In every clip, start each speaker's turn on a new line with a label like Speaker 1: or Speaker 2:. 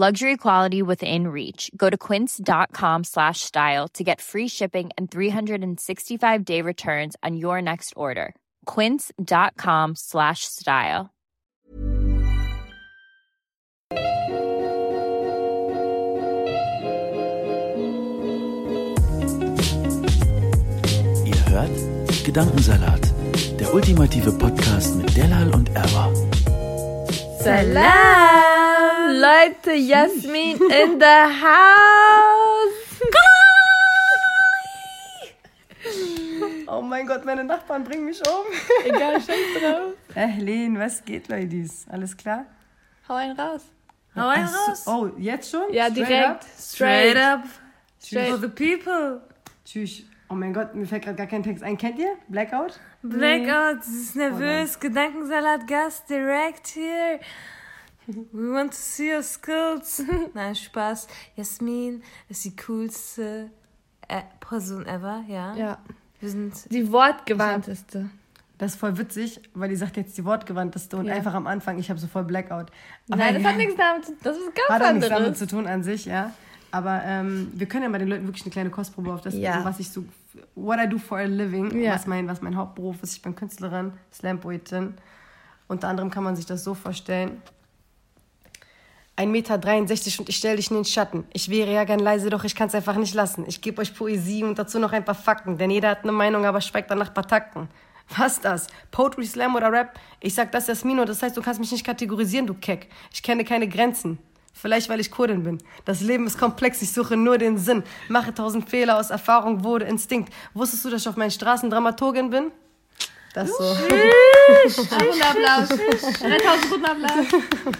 Speaker 1: Luxury quality within reach. Go to quince.com slash style to get free shipping and 365 day returns on your next order. Quince.com slash style.
Speaker 2: Ihr hört Gedankensalat, der ultimative Podcast mit Delal und Erwa.
Speaker 3: Salam, Leute, Jasmin in the house.
Speaker 4: Oh mein Gott, meine Nachbarn bringen mich um.
Speaker 3: Egal, scheiß drauf.
Speaker 4: Erlin, was geht, Ladies? Alles klar?
Speaker 3: Hau einen raus.
Speaker 5: Hau einen
Speaker 4: Ach
Speaker 5: raus.
Speaker 4: Oh, jetzt schon?
Speaker 3: Ja,
Speaker 4: Straight
Speaker 3: direkt.
Speaker 4: up?
Speaker 3: Straight.
Speaker 5: up.
Speaker 3: Straight.
Speaker 5: For the people.
Speaker 4: Tschüss. Oh mein Gott, mir fällt gerade gar kein Text ein. Kennt ihr? Blackout?
Speaker 5: Blackout, sie ist nervös. Gedankensalat, Gast, direct here. We want to see your skills. Nein, Spaß. Jasmin ist die coolste äh, Person ever, ja?
Speaker 3: Ja,
Speaker 5: Wir sind
Speaker 3: die wortgewandteste.
Speaker 4: Das ist voll witzig, weil die sagt jetzt die wortgewandteste und
Speaker 3: Ja.
Speaker 4: einfach am Anfang, ich habe so voll Blackout.
Speaker 3: Nein, das
Speaker 4: ja,
Speaker 3: hat nichts damit zu Das ist ganz
Speaker 4: hat auch nichts damit
Speaker 3: anderes.
Speaker 4: zu tun an sich, ja. Aber ähm, wir können ja bei den Leuten wirklich eine kleine Kostprobe auf das,
Speaker 3: Ja.
Speaker 4: was ich so, what I do for a living,
Speaker 3: Ja.
Speaker 4: was, mein, was mein Hauptberuf ist. Ich bin Künstlerin, Slam-Poetin. Unter anderem kann man sich das so vorstellen. 1,63 Meter und ich stelle dich in den Schatten. Ich wäre ja gern leise, doch ich kann es einfach nicht lassen. Ich gebe euch Poesie und dazu noch ein paar Fakten, denn jeder hat eine Meinung, aber schweigt dann nach paar Takten. Was das? Poetry, Slam oder Rap? Ich sag das Jasmino, das heißt, du kannst mich nicht kategorisieren, du Keck. Ich kenne keine Grenzen. Vielleicht, weil ich Kurdin bin. Das Leben ist komplex, ich suche nur den Sinn. Mache tausend Fehler aus Erfahrung, wurde Instinkt. Wusstest du, dass ich auf meinen Straßen Dramaturgin bin? Das so.
Speaker 3: Guten Applaus. 3000 guten Applaus.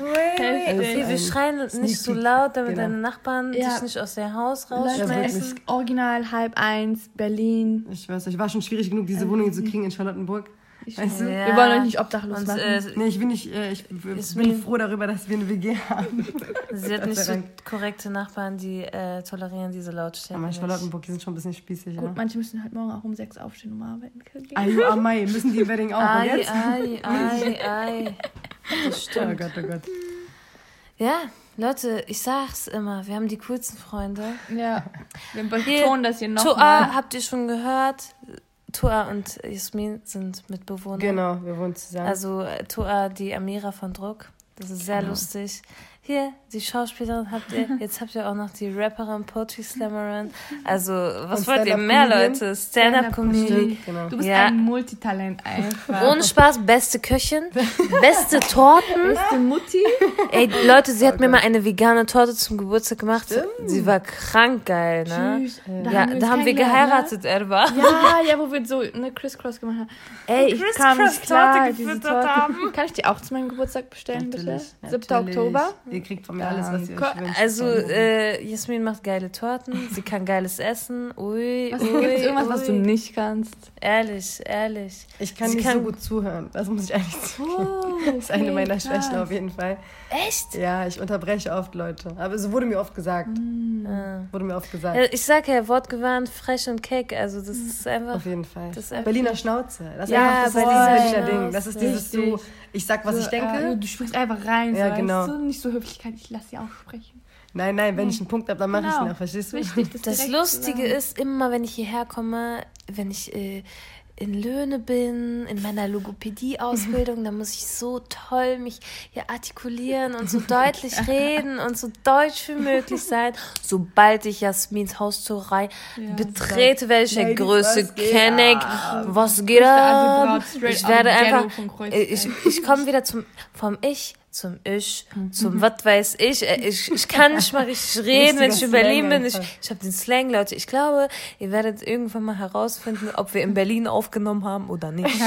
Speaker 5: Okay, wir schreien nicht so laut, damit
Speaker 4: Genau.
Speaker 5: deine Nachbarn
Speaker 3: Ja.
Speaker 5: dich nicht aus der Haus rausschmeißen.
Speaker 3: ist original halb eins, Berlin.
Speaker 4: Ich weiß, ich war schon schwierig genug, diese Wohnung zu kriegen in Charlottenburg. Weißt du?
Speaker 5: Ja.
Speaker 3: Wir wollen euch nicht obdachlos
Speaker 5: Und
Speaker 3: machen.
Speaker 5: äh,
Speaker 4: Nee, ich bin nicht, äh, ich bin froh darüber, dass wir eine WG haben.
Speaker 5: sie hat nicht so korrekte Nachbarn, die äh, tolerieren diese Lautstärke.
Speaker 4: Aber
Speaker 5: nicht.
Speaker 4: Charlottenburg, die sind schon ein bisschen spießig,
Speaker 3: Gut,
Speaker 4: ja.
Speaker 3: manche müssen halt morgen auch um sechs aufstehen, um arbeiten zu gehen.
Speaker 4: Ayu Amai, müssen die Wedding auch. Und
Speaker 5: Ei,
Speaker 4: jetzt?
Speaker 5: ei, ei, ei. Das
Speaker 4: Oh
Speaker 5: stimmt.
Speaker 4: Gott, oh Gott.
Speaker 5: Ja, Leute, ich sag's immer, wir haben die coolsten Freunde.
Speaker 3: Ja, wir
Speaker 5: Hier,
Speaker 3: betonen das hier
Speaker 5: Toa
Speaker 3: nochmal.
Speaker 5: habt ihr schon gehört. Toa und Jasmin sind Mitbewohner.
Speaker 4: Genau, wir wohnen zusammen.
Speaker 5: Also äh, Toa, die Amira von Druck. Das ist sehr lustig. Hier, die Schauspielerin habt ihr. Jetzt habt ihr auch noch die Rapperin, Poetry Slammerin. Also, was wollt ihr mehr,
Speaker 4: Comedian.
Speaker 5: Leute? Stand-up-Comedy.
Speaker 4: Stimmt, genau.
Speaker 3: Du bist
Speaker 5: Ja.
Speaker 3: ein Multitalent einfach.
Speaker 5: Ohne Spaß, beste Köchin, beste Torten.
Speaker 3: Beste Mutti.
Speaker 5: Ey, Leute, sie hat mir mal eine vegane Torte zum Geburtstag gemacht. Sie war krank geil, ne?
Speaker 3: Tschüss.
Speaker 5: Ja,
Speaker 3: uns
Speaker 5: da haben wir
Speaker 3: kennengelernt,
Speaker 5: geheiratet, Erba.
Speaker 3: Ne? Ja, ja, wo wir so eine Crisscross gemacht haben. Ey, ich kam nicht klar, diese
Speaker 5: gefüttert
Speaker 3: Torte.
Speaker 5: haben.
Speaker 3: Kann ich die auch zu meinem Geburtstag bestellen, bitte?
Speaker 4: Natürlich,
Speaker 3: 7.
Speaker 4: natürlich.
Speaker 3: Oktober.
Speaker 4: Ihr kriegt von mir alles, was ihr euch wünscht.
Speaker 5: Also, äh, Jasmin macht geile Torten, sie kann geiles Essen. Ui,
Speaker 3: Was,
Speaker 5: ui,
Speaker 3: gibt's irgendwas, was du
Speaker 5: ui.
Speaker 3: nicht kannst?
Speaker 5: Ehrlich, ehrlich.
Speaker 4: ich kann
Speaker 5: Sie
Speaker 4: nicht
Speaker 5: kann-
Speaker 4: so gut zuhören. Das muss ich ehrlich zugeben.
Speaker 3: Oh,
Speaker 4: Das ist eine
Speaker 3: okay,
Speaker 4: meiner Schwächen
Speaker 3: krass.
Speaker 4: auf jeden Fall.
Speaker 5: Echt?
Speaker 4: Ja, ich unterbreche oft Leute. Aber so wurde mir oft gesagt.
Speaker 5: Ja.
Speaker 4: Wurde mir oft gesagt.
Speaker 5: Ja, Ich sag ja, wortgewandt, frech und keck. Also, das ist einfach.
Speaker 4: Auf jeden Fall.
Speaker 5: Das ist einfach-
Speaker 4: Berliner Schnauze. Das ist
Speaker 5: Ja,
Speaker 4: einfach das, ist
Speaker 5: Berliner
Speaker 4: Ding. Das ist dieses so. Ich sag, was ich
Speaker 3: So,
Speaker 4: denke.
Speaker 3: Äh, du sprichst einfach rein,
Speaker 4: Ja,
Speaker 3: so,
Speaker 4: genau.
Speaker 3: weißt du? Nicht so Höflichkeit, ich lass sie auch sprechen.
Speaker 4: Nein, nein, wenn ich einen Punkt habe, dann mache ich
Speaker 3: Genau.
Speaker 4: ihn auch, verstehst du?
Speaker 3: Wichtig, das,
Speaker 5: Das Lustige ist, immer wenn ich hierher komme, wenn ich äh, in Löhne bin, in meiner Logopädie-Ausbildung, dann muss ich so toll mich hier artikulieren und so deutlich reden und so deutsch wie möglich sein. Sobald ich Jasmins Haustürerei betrete, werde ich der
Speaker 4: Ladies,
Speaker 5: größte
Speaker 4: was geht
Speaker 3: ab?
Speaker 5: Was geht
Speaker 3: Größte
Speaker 5: ab? Ich werde einfach,
Speaker 3: Kreuzberg.
Speaker 5: ich, ich komme wieder zum, vom Ich zum Ich, zum was weiß ich. Äh, Ich, ich kann nicht mal richtig reden, wenn ich in Berlin bin. Ich, ich habe den Slang, Leute. Ich glaube, ihr werdet irgendwann mal herausfinden, ob wir in Berlin aufgenommen haben oder nicht.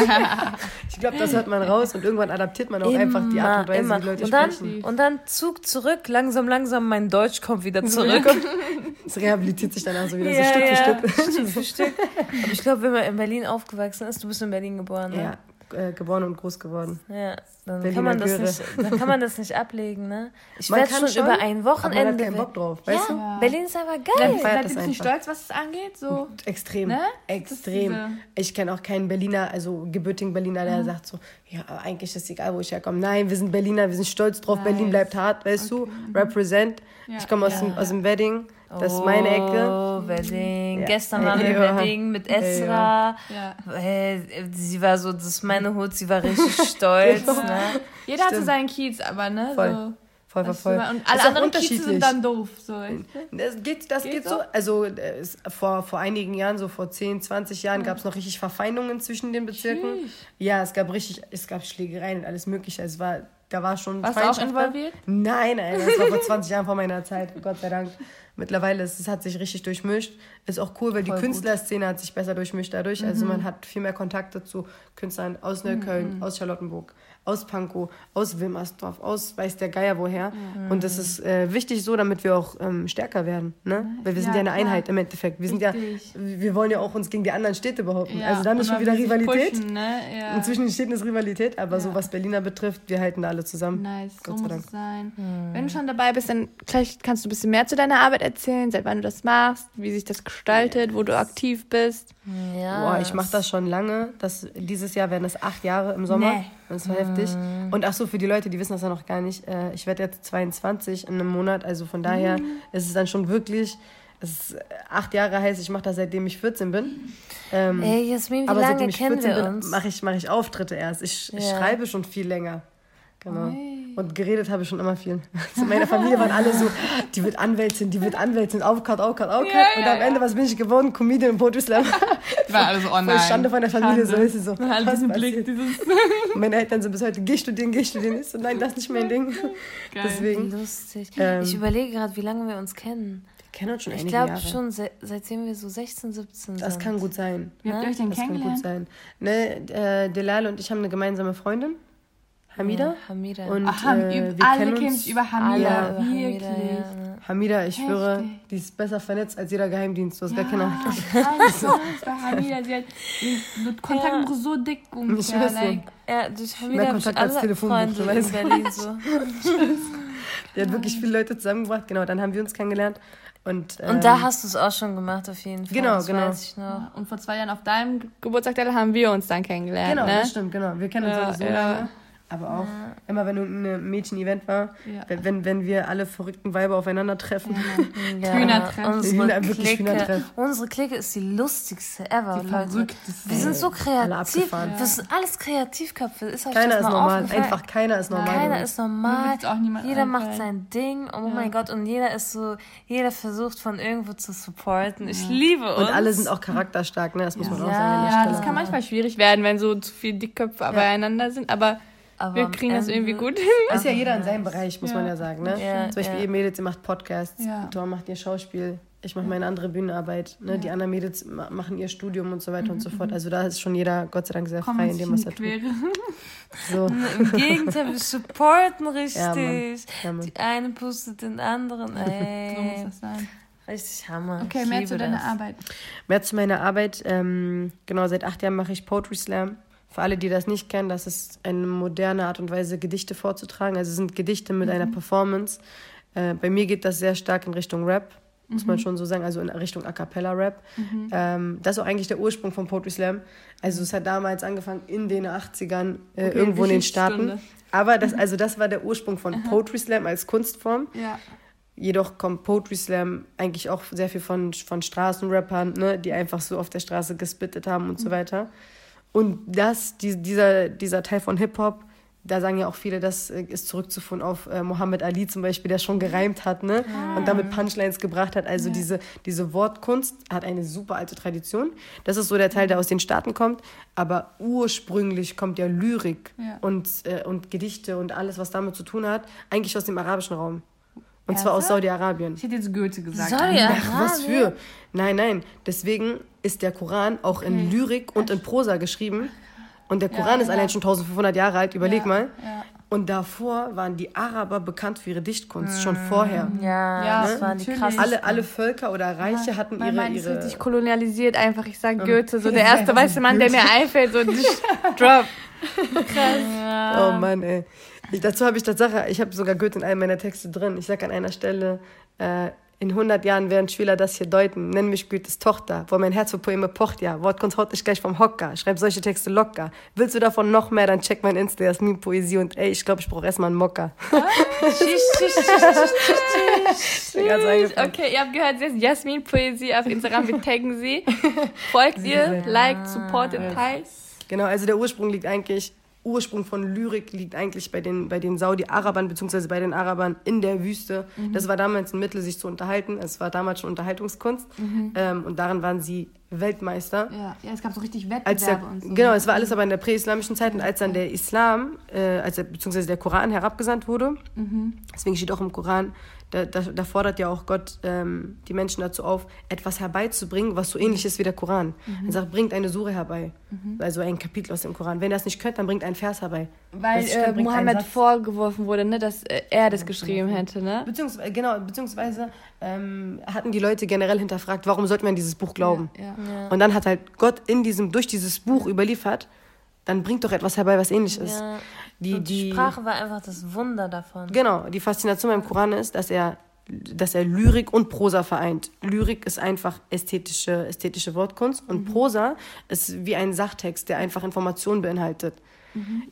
Speaker 4: Ich glaube, das hört man raus und irgendwann adaptiert man auch einfach die Art und Weise,
Speaker 5: immer.
Speaker 4: wie Leute
Speaker 5: und dann,
Speaker 4: sprechen.
Speaker 5: und dann Zug zurück, langsam, langsam, mein Deutsch kommt wieder zurück.
Speaker 4: Es rehabilitiert sich danach so wieder so
Speaker 5: Ja,
Speaker 4: Stück
Speaker 5: ja,
Speaker 4: für Stück.
Speaker 5: Stück für Stück. Aber ich glaube, wenn man in Berlin aufgewachsen ist, du bist in Berlin geboren, ne?
Speaker 4: Ja, äh, geboren und groß geworden.
Speaker 5: Ja, dann
Speaker 4: Berliner
Speaker 5: kann, man das
Speaker 4: Göre.
Speaker 5: nicht, dann kann man das nicht ablegen, ne? Ich werde schon,
Speaker 4: schon,
Speaker 5: über ein
Speaker 4: Aber man hat
Speaker 5: Wochenende.
Speaker 4: keinen Bock drauf,
Speaker 5: ja,
Speaker 4: weißt du?
Speaker 5: Berlin ist einfach geil.
Speaker 3: Seid ihr
Speaker 4: das
Speaker 3: ein bisschen stolz, was es angeht? So.
Speaker 4: Extrem,
Speaker 3: Ne?
Speaker 4: extrem.
Speaker 3: Ist
Speaker 4: Ich kenne auch keinen Berliner, also gebürtigen Berliner, der sagt so, ja, aber eigentlich ist es egal, wo ich herkomme. Nein, wir sind Berliner, wir sind stolz drauf, Berlin bleibt hart, weißt du? Represent. Ich komme aus, dem, aus dem Wedding, das ist meine Ecke.
Speaker 5: Oh, Wedding.
Speaker 4: Ja.
Speaker 5: Gestern waren wir
Speaker 4: Ja.
Speaker 5: Wedding mit Esra.
Speaker 3: Ja.
Speaker 5: Äh, Sie war so, das ist meine Hut, sie war richtig stolz. Ne?
Speaker 3: Jeder hat so
Speaker 4: Stimmt.
Speaker 3: seinen Kiez, aber ne?
Speaker 4: Voll.
Speaker 3: So,
Speaker 4: Voll, voll, voll.
Speaker 3: Und alle anderen Kieze sind dann doof. So, du?
Speaker 4: Das geht, das geht,
Speaker 3: Geht
Speaker 4: so.
Speaker 3: so?
Speaker 4: Also äh, es, vor, vor einigen Jahren, so vor 10, 20 Jahren, gab es noch richtig Verfeindungen zwischen den Bezirken.
Speaker 3: Sheesh.
Speaker 4: Ja, es gab richtig, es gab Schlägereien und alles mögliche. Es war, da war schon
Speaker 3: Warst du auch involviert?
Speaker 4: Nein, nein, das war vor 20 Jahren vor meiner Zeit, Gott sei Dank. Mittlerweile ist es hat sich richtig durchmischt. Ist auch cool, weil die
Speaker 3: Voll gut.
Speaker 4: Künstlerszene hat sich besser durchmischt dadurch. Also man hat viel mehr Kontakte zu Künstlern aus Neukölln, aus Charlottenburg, aus Pankow, aus Wilmersdorf, aus weiß der Geier woher. Und das ist äh, wichtig so, damit wir auch ähm, stärker werden. Ne? Weil wir sind
Speaker 3: Ja,
Speaker 4: ja eine. Einheit im Endeffekt. Wir sind ja, wir wollen ja auch uns gegen die anderen Städte behaupten.
Speaker 3: Ja,
Speaker 4: also dann ist schon wieder Rivalität.
Speaker 3: Pushen, ne? ja.
Speaker 4: Und zwischen den Städten ist Rivalität, aber so
Speaker 3: Ja.
Speaker 4: was Berliner betrifft, wir halten da alle zusammen.
Speaker 3: Nice, so
Speaker 4: Gott sei
Speaker 3: muss
Speaker 4: Dank.
Speaker 3: sein.
Speaker 5: Hm.
Speaker 3: Wenn du schon dabei bist, dann vielleicht kannst du ein bisschen mehr zu deiner Arbeit erzählen, seit wann du das machst, wie sich das gestaltet, wo du aktiv bist.
Speaker 5: Ja.
Speaker 4: Boah, ich mache das schon lange. Das, dieses Jahr werden es acht Jahre im Sommer.
Speaker 3: Nee.
Speaker 4: Das war heftig. Und ach so, für die Leute, die wissen das ja noch gar nicht, äh, ich werde jetzt 22 in einem Monat. Also von daher ist es dann schon wirklich, es ist, äh, acht Jahre heißt, ich mache das seitdem ich 14 bin. Ähm,
Speaker 5: Ey, Jasmin, wie
Speaker 4: aber
Speaker 5: lange
Speaker 4: seitdem ich
Speaker 5: kennen
Speaker 4: 14
Speaker 5: wir
Speaker 4: bin,
Speaker 5: uns?
Speaker 4: mache ich, mach ich Auftritte erst. Ich, ich
Speaker 5: Ja.
Speaker 4: schreibe schon viel länger. Genau. Und geredet habe ich schon immer viel. Also meine Familie waren alle so, die wird Anwältin, die wird Anwältin, Aufcut, Aufcut, Aufcut.
Speaker 3: Ja,
Speaker 4: und
Speaker 3: ja,
Speaker 4: am Ende, was bin ich geworden? Comedian und Poetry Slam.
Speaker 3: Die waren alle so online.
Speaker 4: Schande von der Familie, so ist es so.
Speaker 3: Halt
Speaker 4: was
Speaker 3: diesen? Blick, dieses.
Speaker 4: Und meine Eltern sind bis heute, geh studieren, geh studieren. Ich so, nein, das ist nicht mein Ding.
Speaker 3: Geil.
Speaker 4: Deswegen,
Speaker 5: Lustig.
Speaker 4: Ähm,
Speaker 5: ich überlege gerade, wie lange wir uns kennen.
Speaker 4: wir kennen uns schon
Speaker 5: Ich
Speaker 4: einige
Speaker 5: glaube
Speaker 4: Jahre.
Speaker 5: schon, se seitdem wir so 16, 17 sind.
Speaker 4: Das kann gut sein.
Speaker 3: Wie habt ihr euch denn
Speaker 4: Das kann gut
Speaker 3: kennengelernt?
Speaker 4: sein. Ne, äh, Delal und ich haben eine gemeinsame Freundin, Hamida.
Speaker 5: Ja, Hamida.
Speaker 4: Und
Speaker 3: Aha,
Speaker 4: äh, wir
Speaker 3: alle
Speaker 4: kennen uns.
Speaker 3: sich über
Speaker 5: Alle
Speaker 3: Hamida.
Speaker 5: über Hamida,
Speaker 3: Wirklich.
Speaker 5: ja.
Speaker 4: Hamida, ich schwöre,
Speaker 3: Heftig.
Speaker 4: die ist besser vernetzt als jeder Geheimdienst. Du hast gar keine Ahnung.
Speaker 3: Krass, bei Hamida, sie hat mit Kontakt
Speaker 5: Ja.
Speaker 3: so dick
Speaker 4: Ich
Speaker 3: ungefähr.
Speaker 4: weiß so.
Speaker 3: like,
Speaker 5: Ja, durch
Speaker 4: Mehr
Speaker 5: Hamida ich
Speaker 4: Kontakt als
Speaker 5: alle
Speaker 4: Telefonbuch, du weißt.
Speaker 5: Berlin so.
Speaker 4: Die hat wirklich viele Leute zusammengebracht. Genau, dann haben wir uns kennengelernt. Und, ähm,
Speaker 5: Und da hast du es auch schon gemacht, auf jeden Fall.
Speaker 4: Genau,
Speaker 5: das
Speaker 4: genau.
Speaker 5: Weiß ich noch.
Speaker 3: Und vor zwei Jahren auf deinem Geburtstag da haben wir uns dann kennengelernt.
Speaker 4: Genau,
Speaker 3: ne?
Speaker 4: das stimmt, genau. Wir kennen uns
Speaker 3: Ja,
Speaker 4: auch so
Speaker 3: ja.
Speaker 4: lange. Aber auch immer, wenn irgendein Mädchen-Event war,
Speaker 3: Ja.
Speaker 4: wenn- wenn, wenn wir alle verrückten Weiber aufeinandertreffen.
Speaker 5: Ja,
Speaker 3: Hühnertreff.
Speaker 5: Unsere
Speaker 4: Hühner- wirklich
Speaker 5: Clique,
Speaker 4: Hühnertreff.
Speaker 5: unsere Clique ist die lustigste ever,
Speaker 3: Die
Speaker 5: Leute.
Speaker 3: verrückteste.
Speaker 5: Wir sind so kreativ. Wir sind alles Kreativköpfe. Ist euch
Speaker 4: Keiner
Speaker 5: das
Speaker 4: ist
Speaker 5: mal
Speaker 4: normal. Einfach keiner ist normal.
Speaker 5: Keiner ist normal. Jeder macht sein Ding. Oh
Speaker 3: Ja.
Speaker 5: mein Gott. Und jeder ist so, jeder versucht von irgendwo zu supporten. Ich liebe uns.
Speaker 4: Und alle sind auch charakterstark, ne? Das muss man auch
Speaker 5: Ja.
Speaker 4: sagen.
Speaker 3: Ja, das kann manchmal schwierig werden, wenn so zu viele Dickköpfe beieinander sind, aber,
Speaker 5: Aber
Speaker 3: wir kriegen das irgendwie gut.
Speaker 4: Ist ja jeder in seinem Bereich, muss man ja sagen, ne?
Speaker 5: Ja,
Speaker 4: Zum Beispiel
Speaker 5: ja.
Speaker 4: ihr Mädels, ihr macht Podcasts,
Speaker 3: Ja.
Speaker 4: Tor macht ihr Schauspiel, ich mache meine andere Bühnenarbeit, ne? Die anderen Mädels ma- machen ihr Studium und so weiter und so fort. Also da ist schon jeder, Gott sei Dank, sehr
Speaker 3: Komm
Speaker 4: frei in dem, was er tut. So.
Speaker 5: Im Gegenteil, wir supporten
Speaker 4: Ja, Mann.
Speaker 5: richtig.
Speaker 4: Ja, Mann.
Speaker 5: Die eine pustet den anderen.
Speaker 3: So muss
Speaker 5: Ey.
Speaker 3: das sein.
Speaker 5: Richtig Hammer.
Speaker 3: Okay,
Speaker 5: Ich
Speaker 3: mehr
Speaker 5: liebe
Speaker 3: zu deiner
Speaker 5: das.
Speaker 3: Arbeit.
Speaker 4: Mehr zu meiner Arbeit. Ähm, genau, seit acht Jahren mache ich Poetry Slam. Für alle, die das nicht kennen, das ist eine moderne Art und Weise, Gedichte vorzutragen. Also es sind Gedichte mit einer Performance. Äh, bei mir geht das sehr stark in Richtung Rap, muss man schon so sagen, also in Richtung A Cappella Rap. Ähm, das ist auch eigentlich der Ursprung von Poetry Slam. Also es hat damals angefangen in den 80ern, äh,
Speaker 3: Okay,
Speaker 4: irgendwo in den. Staaten. Aber das, also das war der Ursprung von Poetry Slam als Kunstform.
Speaker 3: Ja.
Speaker 4: Jedoch kommt Poetry Slam eigentlich auch sehr viel von, von Straßenrappern, ne, die einfach so auf der Straße gespittet haben und so weiter. Und das, die, dieser, dieser Teil von Hip-Hop da sagen ja auch viele, das äh, ist zurückzuführen auf äh, Muhammad Ali zum Beispiel, der schon gereimt hat, ne? Und damit Punchlines gebracht hat. Also diese, diese Wortkunst hat eine super alte Tradition. Das ist so der Teil, der aus den Staaten kommt. Aber ursprünglich kommt ja Lyrik
Speaker 3: Ja.
Speaker 4: und, äh, und Gedichte und alles, was damit zu tun hat, eigentlich aus dem arabischen Raum. Und zwar aus Saudi-Arabien.
Speaker 3: Ich hätte jetzt Goethe gesagt.
Speaker 5: Sorry,
Speaker 4: Ach, was für? Nein, nein. Deswegen ist der Koran auch in Lyrik und in Prosa geschrieben. Und der Koran ist allein schon 1500 Jahre alt, überleg mal.
Speaker 3: ja.
Speaker 4: Und davor waren die Araber bekannt für ihre Dichtkunst, schon vorher.
Speaker 5: Ja,
Speaker 3: Ja,
Speaker 5: das waren die krassen.
Speaker 4: Alle, alle Völker oder Reiche hatten
Speaker 3: Mein
Speaker 4: ihre...
Speaker 3: Mann ist richtig kolonialisiert einfach. Ich sag Goethe, so der erste weiße Mann, der mir einfällt, so drop.
Speaker 4: oh Mann, ey. Dazu habe ich Tatsache, ich habe sogar Goethe in einem meiner Texte drin. Ich sage an einer Stelle, äh, in 100 Jahren werden Schüler das hier deuten. Nenn mich Goethes Tochter, wo mein Herz für Poeme pocht, ja. Wort kommt heute nicht gleich vom Hocker. Schreib solche Texte locker. Willst du davon noch mehr, dann check mein Insta, Jasmin Poesie und ey, ich glaube, ich brauche erstmal einen Mocker. Eingefallen.
Speaker 3: Okay, ihr habt gehört, sie ist Jasmin Poesie auf Instagram. Wir taggen sie. Folgt ihr, liked, supportet, teilt.
Speaker 4: Genau, also der Ursprung liegt eigentlich, Ursprung von Lyrik liegt eigentlich bei den, bei den Saudi-Arabern, beziehungsweise bei den Arabern in der Wüste. Das war damals ein Mittel, sich zu unterhalten. Es war damals schon Unterhaltungskunst. Ähm, und darin waren sie Weltmeister.
Speaker 3: Ja, ja, es gab so richtig
Speaker 4: der,
Speaker 3: Wettbewerbe und so.
Speaker 4: Genau, es war alles aber in der präislamischen Zeit und als dann der Islam, äh, als der, beziehungsweise der Koran herabgesandt wurde, deswegen steht auch im Koran, da, da, da fordert ja auch Gott ähm, die Menschen dazu auf, etwas herbeizubringen, was so ähnlich ist wie der Koran. Er sagt, bringt eine Sure herbei, also ein Kapitel aus dem Koran. Wenn ihr das nicht könnt, dann bringt einen Vers herbei.
Speaker 3: Weil äh, Mohammed vorgeworfen wurde, ne, dass äh, er das geschrieben hätte, ne?
Speaker 4: Beziehungsweise, genau, beziehungsweise ähm, hatten die Leute generell hinterfragt, warum sollten wir an dieses Buch glauben?
Speaker 3: Ja.
Speaker 4: Und dann hat halt Gott in diesem, durch dieses Buch überliefert, dann bringt doch etwas herbei, was ähnlich ist.
Speaker 5: Ja.
Speaker 4: Die,
Speaker 5: Und die Sprache war einfach das Wunder davon.
Speaker 4: Genau, die Faszination beim Koran ist, dass er, dass er Lyrik und Prosa vereint. Lyrik ist einfach ästhetische, ästhetische Wortkunst und Prosa ist wie ein Sachtext, der einfach Informationen beinhaltet.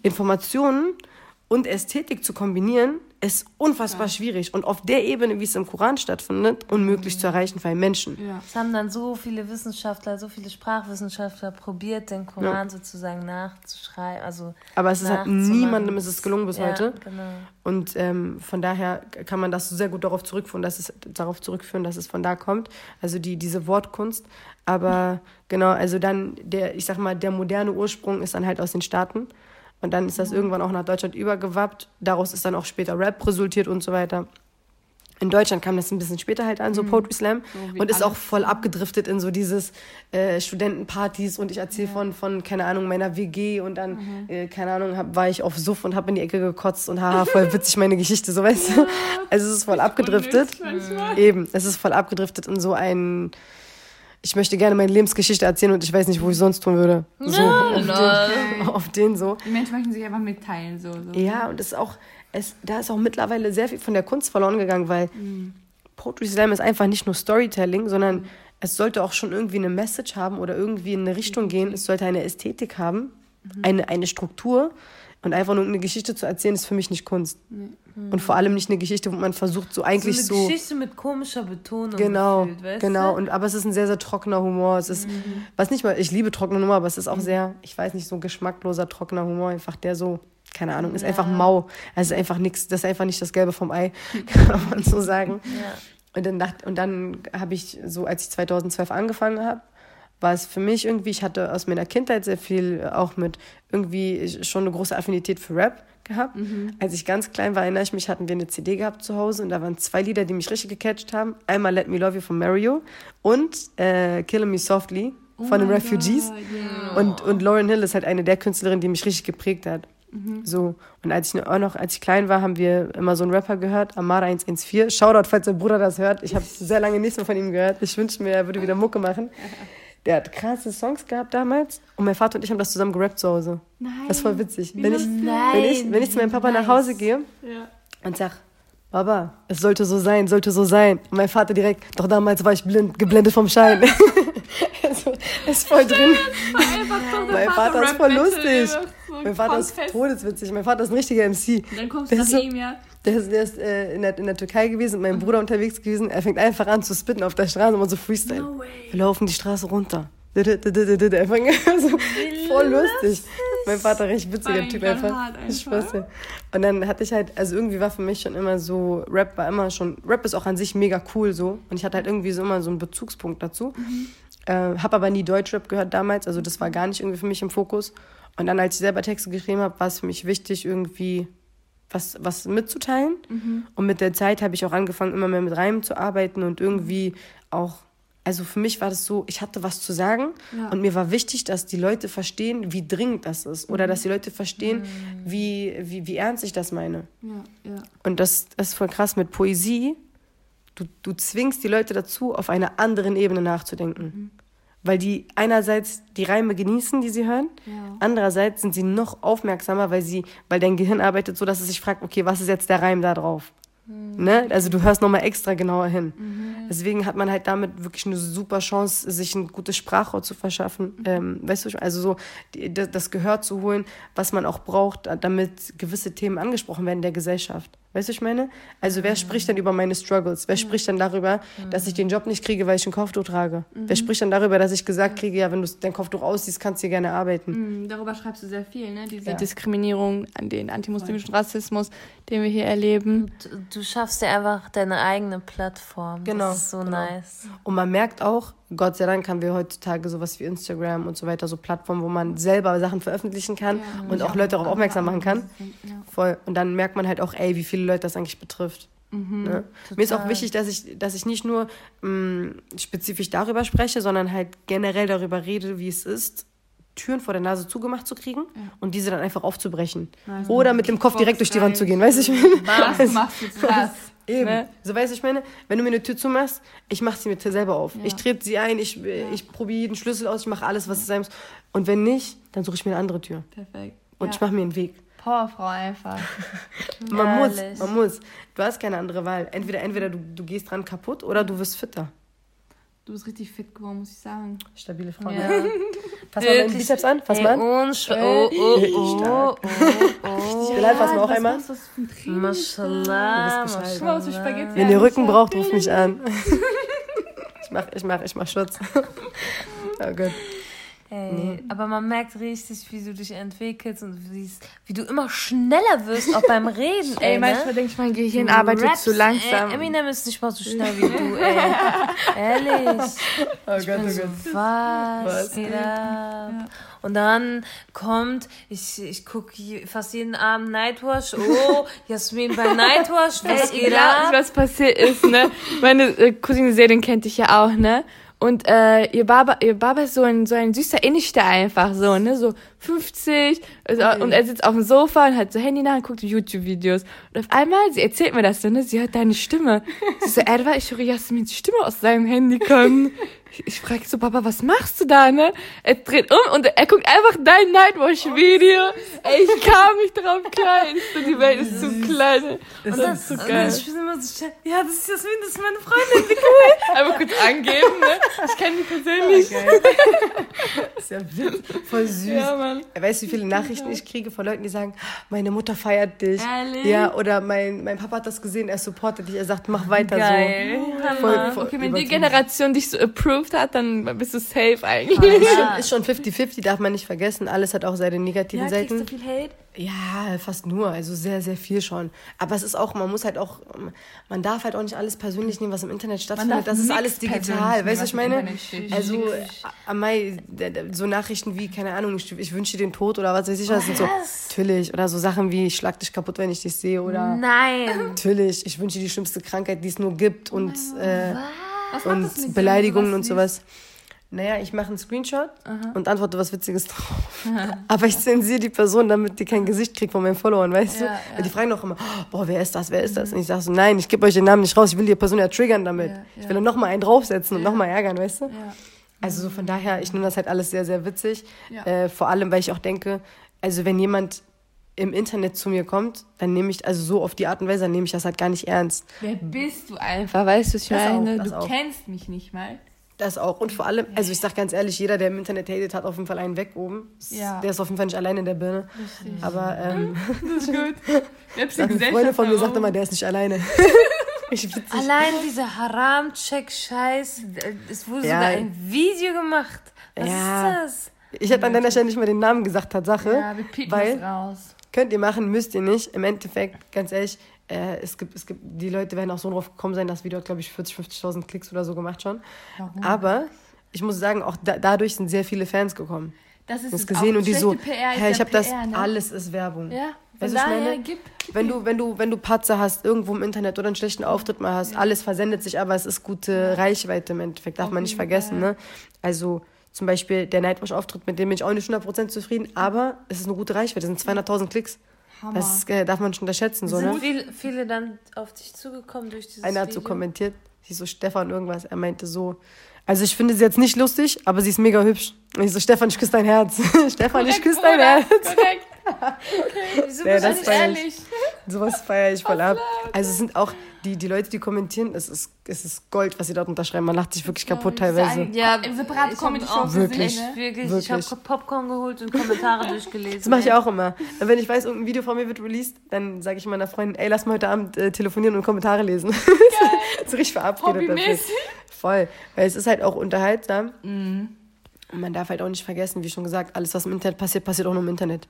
Speaker 4: Informationen und Ästhetik zu kombinieren, ist unfassbar schwierig und auf der Ebene, wie es im Koran stattfindet, unmöglich zu erreichen für einen Menschen.
Speaker 5: Es haben dann so viele Wissenschaftler, so viele Sprachwissenschaftler probiert, den Koran sozusagen nachzuschreiben. Also
Speaker 4: Aber es ist halt niemandem ist es gelungen bis
Speaker 5: ja,
Speaker 4: heute.
Speaker 5: Genau.
Speaker 4: Und ähm, von daher kann man das sehr gut darauf zurückführen, dass es darauf zurückführen, dass es von da kommt. Also die diese Wortkunst. Aber genau, also dann der, ich sag mal, der moderne Ursprung ist dann halt aus den Staaten. Und dann ist das irgendwann auch nach Deutschland übergewappt. Daraus ist dann auch später Rap resultiert und so weiter. In Deutschland kam das ein bisschen später halt an, so Poetry Slam.
Speaker 3: wie
Speaker 4: und ist auch voll abgedriftet in so dieses äh, Studentenpartys und ich erzähle von, von, keine Ahnung, meiner WG und dann, äh, keine Ahnung, hab, war ich auf Suff und habe in die Ecke gekotzt und haha, voll witzig meine Geschichte, so weißt du. Also es ist voll abgedriftet. Eben, es ist voll abgedriftet in so ein, ich möchte gerne meine Lebensgeschichte erzählen und ich weiß nicht, wo ich sonst tun würde. So, auf, den, auf den so.
Speaker 3: Die Menschen möchten sich einfach mitteilen, so. so.
Speaker 4: Ja, und das ist auch, es, da ist auch mittlerweile sehr viel von der Kunst verloren gegangen, weil Poetry Slam ist einfach nicht nur Storytelling, sondern es sollte auch schon irgendwie eine Message haben oder irgendwie in eine Richtung gehen. Es sollte eine Ästhetik haben, eine, eine Struktur. Und einfach nur eine Geschichte zu erzählen, ist für mich nicht Kunst. Und vor allem nicht eine Geschichte, wo man versucht, so eigentlich
Speaker 5: so
Speaker 4: so.
Speaker 5: eine Geschichte mit komischer Betonung.
Speaker 4: Genau,
Speaker 5: gefühlt, weißt
Speaker 4: genau.
Speaker 5: Du?
Speaker 4: Und, aber es ist ein sehr, sehr trockener Humor. Es ist, was nicht mal, ich liebe trockene Humor, aber es ist auch sehr, ich weiß nicht, so geschmackloser, trockener Humor. Einfach der so, keine Ahnung, ist einfach mau. Es ist einfach nichts, das ist einfach nicht das Gelbe vom Ei, kann man so sagen.
Speaker 5: Ja.
Speaker 4: Und dann, dacht- und dann habe ich so, als ich 2012 angefangen habe, war es für mich irgendwie, ich hatte aus meiner Kindheit sehr viel auch mit irgendwie schon eine große Affinität für Rap gehabt. Als ich ganz klein war, erinnere ich mich, hatten wir eine CD gehabt zu Hause und da waren zwei Lieder, die mich richtig gecatcht haben. Einmal Let Me Love You von Mario und äh, Killing Me Softly von den Refugees. Und, und Lauren Hill ist halt eine der Künstlerinnen, die mich richtig geprägt hat. So. Und als ich auch noch, als ich klein war, haben wir immer so einen Rapper gehört, Amara 114. Shoutout, falls dein Bruder das hört. Ich habe sehr lange nichts mehr von ihm gehört. Ich wünschte mir, er würde wieder Mucke machen. Der hat krasse Songs gehabt damals. Und mein Vater und ich haben das zusammen gerappt zu Hause.
Speaker 3: Nein.
Speaker 4: Das ist voll witzig. Wenn ich, wenn, ich, wenn ich zu meinem Papa nach Hause gehe und sag, Baba, es sollte so sein, sollte so sein. Und mein Vater direkt, doch damals war ich blind, geblendet vom Schein. also, ist voll drin. Mein Vater ist voll lustig. Mein Vater ist todeswitzig. Mein Vater ist ein richtiger MC.
Speaker 3: Dann kommst
Speaker 4: Der
Speaker 3: du nach
Speaker 4: so-
Speaker 3: ihm, ja.
Speaker 4: Der ist, der ist äh, in, der, in der Türkei gewesen, mit meinem Bruder unterwegs gewesen. Er fängt einfach an zu spitten auf der Straße und so Freestyle. Wir laufen die Straße runter. Einfach so voll lustig. mein Vater recht witziger Typ einfach.
Speaker 3: einfach.
Speaker 4: Und dann hatte ich halt, also irgendwie war für mich schon immer so, Rap war immer schon, Rap ist auch an sich mega cool so. Und ich hatte halt irgendwie so immer so einen Bezugspunkt dazu. Äh, hab aber nie Deutschrap gehört damals, also das war gar nicht irgendwie für mich im Fokus. Und dann, als ich selber Texte geschrieben habe, war es für mich wichtig, irgendwie was, was mitzuteilen. Und mit der Zeit habe ich auch angefangen, immer mehr mit Reimen zu arbeiten und irgendwie auch, also für mich war das so, ich hatte was zu sagen
Speaker 3: Ja.
Speaker 4: und mir war wichtig, dass die Leute verstehen, wie dringend das ist. Oder dass die Leute verstehen, wie, wie, wie ernst ich das meine.
Speaker 3: Ja, ja.
Speaker 4: Und das, das ist voll krass mit Poesie. Du, du zwingst die Leute dazu, auf einer anderen Ebene nachzudenken. Weil die einerseits die Reime genießen, die sie hören,
Speaker 3: Ja.
Speaker 4: andererseits sind sie noch aufmerksamer, weil, sie, weil dein Gehirn arbeitet so, dass es sich fragt, okay, was ist jetzt der Reim da drauf? Ne? Also du hörst nochmal extra genauer hin. Deswegen hat man halt damit wirklich eine super Chance, sich ein gutes Sprachrohr zu verschaffen. Ähm, weißt du, also so die, das das Gehör zu holen, was man auch braucht, damit gewisse Themen angesprochen werden in der Gesellschaft. Weißt du, was ich meine? Also wer spricht dann über meine Struggles? Wer spricht dann darüber, dass ich den Job nicht kriege, weil ich ein Kopftuch trage? Wer spricht dann darüber, dass ich gesagt kriege, ja, wenn du dein Kopftuch ausziehst, kannst du hier gerne arbeiten?
Speaker 3: Mhm, Darüber schreibst du sehr viel, ne? Diese
Speaker 4: Ja.
Speaker 3: Diskriminierung, an den antimuslimischen Rassismus, den wir hier erleben.
Speaker 5: Du, du schaffst dir einfach deine eigene Plattform.
Speaker 4: Genau,
Speaker 5: Das ist so
Speaker 4: genau.
Speaker 5: nice.
Speaker 4: Und man merkt auch, Gott sei Dank haben wir heutzutage sowas wie Instagram und so weiter, so Plattformen, wo man selber Sachen veröffentlichen kann und auch Leute darauf aufmerksam machen kann. Voll. Und dann merkt man halt auch, ey, wie viele Leute das eigentlich betrifft. Ne? Mir ist auch wichtig, dass ich, dass ich nicht nur mh, spezifisch darüber spreche, sondern halt generell darüber rede, wie es ist, Türen vor der Nase zugemacht zu kriegen und diese dann einfach aufzubrechen. Oder mit dem Kopf direkt durch die Wand zu gehen, weißt du?
Speaker 3: Was machst du krass?
Speaker 4: Eben.
Speaker 3: Ne?
Speaker 4: So weißt du, ich meine, wenn du mir eine Tür zumachst, ich mach sie mir selber auf. Ich trete sie ein, ich, ich probiere jeden Schlüssel aus, ich mache alles, was es sein muss. Und wenn nicht, dann suche ich mir eine andere Tür.
Speaker 3: Perfekt.
Speaker 4: Und
Speaker 3: ja.
Speaker 4: ich mache mir einen Weg.
Speaker 3: Powerfrau einfach.
Speaker 4: Man muss, man muss. Du hast keine andere Wahl. Entweder, entweder du, du gehst dran kaputt oder du wirst fitter.
Speaker 3: Du bist richtig fit geworden, muss ich sagen.
Speaker 4: Stabile Frau.
Speaker 5: Ja.
Speaker 4: Fass mal deinen Bizeps an, fass mal an.
Speaker 5: Und oh, oh, oh,
Speaker 4: Stark.
Speaker 5: oh,
Speaker 4: Bilal, fass mal auch einmal.
Speaker 5: Oh.
Speaker 3: Spaghetti.
Speaker 4: Wenn ihr Rücken braucht, ruft mich an. Ich mach, ich mach, ich mach Schutz. Oh Gott.
Speaker 5: Ey, aber man merkt richtig, wie du dich entwickelst und wie, du immer schneller wirst, auch beim Reden, ey,
Speaker 3: Ey, manchmal
Speaker 5: ne?
Speaker 3: denke ich, mein Gehirn
Speaker 5: Du
Speaker 3: arbeitet
Speaker 5: rappst,
Speaker 3: zu langsam.
Speaker 5: Ey, Eminem ist nicht mal so schnell wie du, ey. Ehrlich.
Speaker 4: Oh Gott, oh
Speaker 5: So,
Speaker 4: Gott.
Speaker 5: was,
Speaker 4: Was?
Speaker 5: ab? Und dann kommt, ich, ich gucke fast jeden Abend Nightwash. Oh, Jasmin bei Nightwash, was
Speaker 3: Ey,
Speaker 5: geht ab?
Speaker 3: was passiert ist, ne? Meine äh, Cousine Selin kennt dich ja auch, ne? Und äh, ihr Baba, ihr Baba ist so ein so ein süßer Innigster einfach so, ne? So 50 also, und er sitzt auf dem Sofa und hat so Handy nach und guckt YouTube-Videos. Und auf einmal, sie erzählt mir das so, ne? Sie hört deine Stimme. Sie so, Edward, ich höre Jasmins Stimme aus seinem Handy kommen. Ich, ich frage so, Papa, was machst du da, ne? Er dreht um und er guckt einfach dein Nightwash-Video. Ey, ich kam nicht drauf so, die Welt ist zu klein. Und das ist so
Speaker 5: Und
Speaker 3: geil.
Speaker 5: ich bin immer so schnell, ja, das ist Jasmin, das ist meine Freundin, wie cool.
Speaker 3: Einfach kurz angeben, ne? Ich kenne die persönlich.
Speaker 4: ist ja. Voll süß.
Speaker 3: Ja, Mann.
Speaker 4: Weißt du, wie viele Nachrichten ich kriege von Leuten, die sagen, meine Mutter feiert dich.
Speaker 3: Ehrlich?
Speaker 4: Ja, oder mein, mein Papa hat das gesehen, er supportet dich, er sagt, mach weiter
Speaker 5: Geil.
Speaker 4: so. Voll
Speaker 3: Okay, wenn die. Generation dich so approved hat, dann bist du safe eigentlich.
Speaker 4: ist schon- ist schon 50-50, darf man nicht vergessen. Alles hat auch seine negativen
Speaker 3: Ja, kriegst
Speaker 4: Seiten.
Speaker 3: du viel Hate?
Speaker 4: Ja, fast nur, also sehr, sehr viel schon. Aber es ist auch, man muss halt auch, man darf halt auch nicht alles persönlich nehmen, was im Internet stattfindet. Das ist alles digital, weißt du, was ich
Speaker 3: was
Speaker 4: meine? Also, äh, am Mai, so Nachrichten wie, keine Ahnung, ich, ich wünsche dir den Tod oder was weiß ich, was sind so, natürlich. Oder so Sachen wie, ich schlag dich kaputt, wenn ich dich sehe oder,
Speaker 5: Nein.
Speaker 4: natürlich, ich wünsche dir die schlimmste Krankheit, die es nur gibt und, äh,
Speaker 3: Was
Speaker 4: und Beleidigungen
Speaker 3: du
Speaker 4: und sowas. Naja, ich mache einen Screenshot und antworte was Witziges drauf. Aber ich zensiere die Person, damit die kein Gesicht kriegt von meinen Followern, weißt du?
Speaker 3: Ja, ja.
Speaker 4: Weil die fragen doch immer, boah, wer ist das, wer ist das? Und ich sage so, nein, ich gebe euch den Namen nicht raus, ich will die Person ja triggern damit.
Speaker 3: Ja,
Speaker 4: Ich will dann nochmal einen draufsetzen und nochmal ärgern, weißt du? Also so von daher, ich nehme das halt alles sehr, sehr witzig. Äh, vor allem, weil ich auch denke, also wenn jemand im Internet zu mir kommt, dann nehme ich, also so auf die Art und Weise, dann nehme ich das halt gar nicht ernst.
Speaker 3: Wer bist du einfach? Weißt du, ich
Speaker 4: Das auch,
Speaker 3: meine?
Speaker 4: das
Speaker 3: du
Speaker 4: auch.
Speaker 3: kennst mich nicht mal.
Speaker 4: Das auch. Und vor allem, also ich sag ganz ehrlich, jeder, der im Internet hatet, hat auf jeden Fall einen weg oben.
Speaker 3: Ja.
Speaker 4: Der ist auf jeden Fall nicht allein in der Birne. Aber ähm,
Speaker 3: Das ist gut. Selbst die
Speaker 4: eine Freundin von mir sagt immer, der ist nicht alleine.
Speaker 5: Allein dieser Haram-Check-Scheiß, es wurde
Speaker 4: Ja.
Speaker 5: sogar ein Video gemacht. Was
Speaker 4: Ja.
Speaker 5: ist das?
Speaker 4: Ich hätte an deiner Stelle nicht mal den Namen gesagt, Tatsache.
Speaker 3: Ja, wir piepen
Speaker 4: weil
Speaker 3: das raus.
Speaker 4: Könnt ihr machen, müsst ihr nicht. Im Endeffekt, ganz ehrlich, äh, es gibt, es gibt, die Leute werden auch so drauf gekommen sein, das Video hat, glaube ich, 40, 50.000 Klicks oder so gemacht schon.
Speaker 3: Warum?
Speaker 4: Aber ich muss sagen, auch da, dadurch sind sehr viele Fans gekommen.
Speaker 3: Das ist
Speaker 4: Das
Speaker 3: es
Speaker 4: gesehen und die so,
Speaker 3: PR ist
Speaker 4: hey, ich
Speaker 3: ja
Speaker 4: habe das,
Speaker 3: ne?
Speaker 4: alles ist Werbung.
Speaker 3: Ja,
Speaker 4: Weißt du,
Speaker 3: daher
Speaker 4: meine?
Speaker 3: gib.
Speaker 4: Wenn du, wenn du, wenn du Patzer hast, irgendwo im Internet oder einen schlechten Auftritt mal hast, alles versendet sich, aber es ist gute Reichweite im Endeffekt, darf man nicht vergessen, ne? Also, zum Beispiel der Nightwatch-Auftritt, mit dem bin ich auch nicht 100% zufrieden, aber es ist eine gute Reichweite, es sind 200.000 Klicks.
Speaker 3: Hammer.
Speaker 4: Das äh, darf man schon unterschätzen, so,
Speaker 5: Sind
Speaker 4: ne?
Speaker 5: viele, viele dann auf dich zugekommen durch dieses
Speaker 4: Einer hat so
Speaker 5: Video?
Speaker 4: kommentiert, sie so, Stefan irgendwas, er meinte so, also ich finde sie jetzt nicht lustig, aber sie ist mega hübsch. Und ich so, Stefan, ich küsse dein Herz. Stefan, ich küsse dein Herz.
Speaker 3: Korrekt.
Speaker 5: Wieso
Speaker 4: Ja,
Speaker 5: bist du
Speaker 4: feier ich.
Speaker 5: ehrlich?
Speaker 4: Sowas feiere ich voll ab. Also es sind auch die, die Leute, die kommentieren, es ist, es ist Gold, was sie dort unterschreiben. Man lacht sich wirklich kaputt teilweise.
Speaker 5: Ja,
Speaker 3: Im separaten
Speaker 5: ich
Speaker 3: Comedy-Show
Speaker 4: Wirklich.
Speaker 3: sich, ne?
Speaker 5: Wirklich, ich
Speaker 4: Wirklich.
Speaker 5: habe Popcorn geholt und Kommentare durchgelesen.
Speaker 4: Das mache ich auch immer. Und wenn ich weiß, irgendein Video von mir wird released, dann sage ich meiner Freundin, ey, lass mal heute Abend äh, telefonieren und Kommentare lesen. so richtig verabredet dafür.
Speaker 3: Hobbymäßig.
Speaker 4: Voll. Weil es ist halt auch unterhaltsam. Und man darf halt auch nicht vergessen, wie schon gesagt, alles, was im Internet passiert, passiert auch nur im Internet.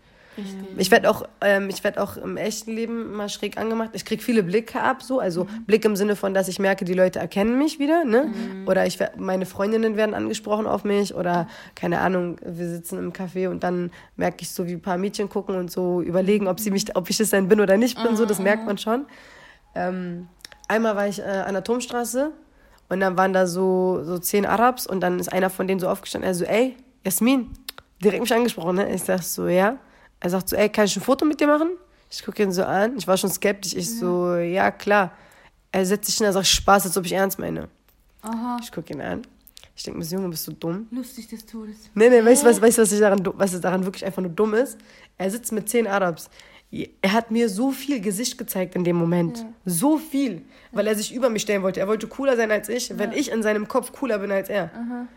Speaker 4: Ich werde auch, ähm, ich werd auch im echten Leben mal schräg angemacht. Ich krieg viele Blicke ab, so. Also Blick im Sinne von, dass ich merke, die Leute erkennen mich wieder, ne? Oder ich, meine Freundinnen werden angesprochen auf mich. Oder, keine Ahnung, wir sitzen im Café und dann merke ich so, wie ein paar Mädchen gucken und so überlegen, ob, sie mich, ob ich es denn bin oder nicht bin. So, das merkt man schon. Ähm, einmal war ich äh, an der Turmstraße und dann waren da so, so zehn Arabs und dann ist einer von denen so aufgestanden, er so, ey, Jasmin, direkt mich angesprochen, ne? Ich sag so, ja. Er sagt so, ey, kann ich ein Foto mit dir machen? Ich gucke ihn so an, ich war schon skeptisch, ich so, ja, klar. Er setzt sich hin, er sagt, Spaß, als ob ich ernst meine.
Speaker 3: Aha.
Speaker 4: Ich gucke ihn an. Ich denke mir so, Junge, bist du dumm?
Speaker 3: Lustig des Todes.
Speaker 4: Nee, nee, weißt du, was, weißt, du, was, ich daran, du- was daran wirklich einfach nur dumm ist? Er sitzt mit zehn Arabs. Er hat mir so viel Gesicht gezeigt in dem Moment. So viel. Weil er sich über mich stellen wollte. Er wollte cooler sein als ich, wenn ich in seinem Kopf cooler bin als er.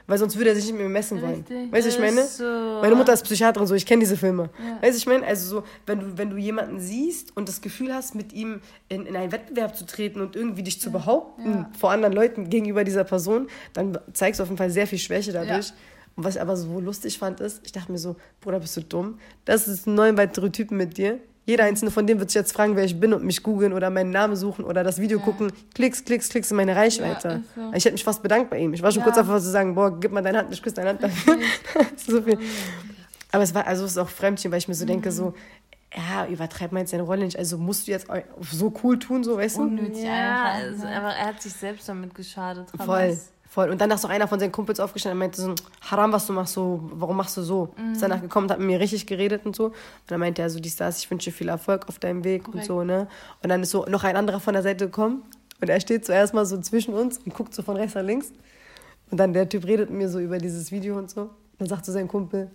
Speaker 4: Weil sonst würde er sich nicht mit mir messen wollen. Weißt du, ich meine?
Speaker 5: So.
Speaker 4: Meine Mutter ist Psychiaterin, so ich kenne diese Filme. Weißt du, ich meine? Also so, wenn du, wenn du jemanden siehst und das Gefühl hast, mit ihm in, in einen Wettbewerb zu treten und irgendwie dich zu behaupten vor anderen Leuten gegenüber dieser Person, dann zeigst du auf jeden Fall sehr viel Schwäche dadurch.
Speaker 3: Ja.
Speaker 4: Und was ich aber so lustig fand, ist, ich dachte mir so, Bruder, bist du dumm? Das ist neun weitere Typen mit dir. Jeder einzelne von denen wird sich jetzt fragen, wer ich bin und mich googeln oder meinen Namen suchen oder das Video gucken. Klicks, klicks, klicks in meine Reichweite.
Speaker 3: Ja, so.
Speaker 4: Ich hätte mich fast bedankt bei ihm. Ich war schon
Speaker 3: Ja.
Speaker 4: kurz davor zu sagen, boah, gib mal deine Hand, ich küsse deine Hand dafür. So viel. Aber es war, also es ist auch Fremdchen, weil ich mir so denke, so, ja, übertreib mal jetzt deine Rolle nicht. Also musst du jetzt so cool tun, so, weißt du?
Speaker 3: Unnötig
Speaker 5: Ja,
Speaker 3: einfach.
Speaker 5: also, aber er hat sich selbst damit geschadet.
Speaker 4: Voll,
Speaker 5: Hamas.
Speaker 4: Voll. Und dann ist auch einer von seinen Kumpels aufgestanden und meinte so, Haram, was du machst, so, warum machst du so? Ist danach gekommen und hat mit mir richtig geredet und so. Und dann meinte er so, dies, das, ich wünsche dir viel Erfolg auf deinem Weg und
Speaker 3: Korrekt.
Speaker 4: so, ne? Und dann ist so noch ein anderer von der Seite gekommen und er steht zuerst mal so zwischen uns und guckt so von rechts nach links. Und dann der Typ redet mit mir so über dieses Video und so. Dann sagt so sein Kumpel,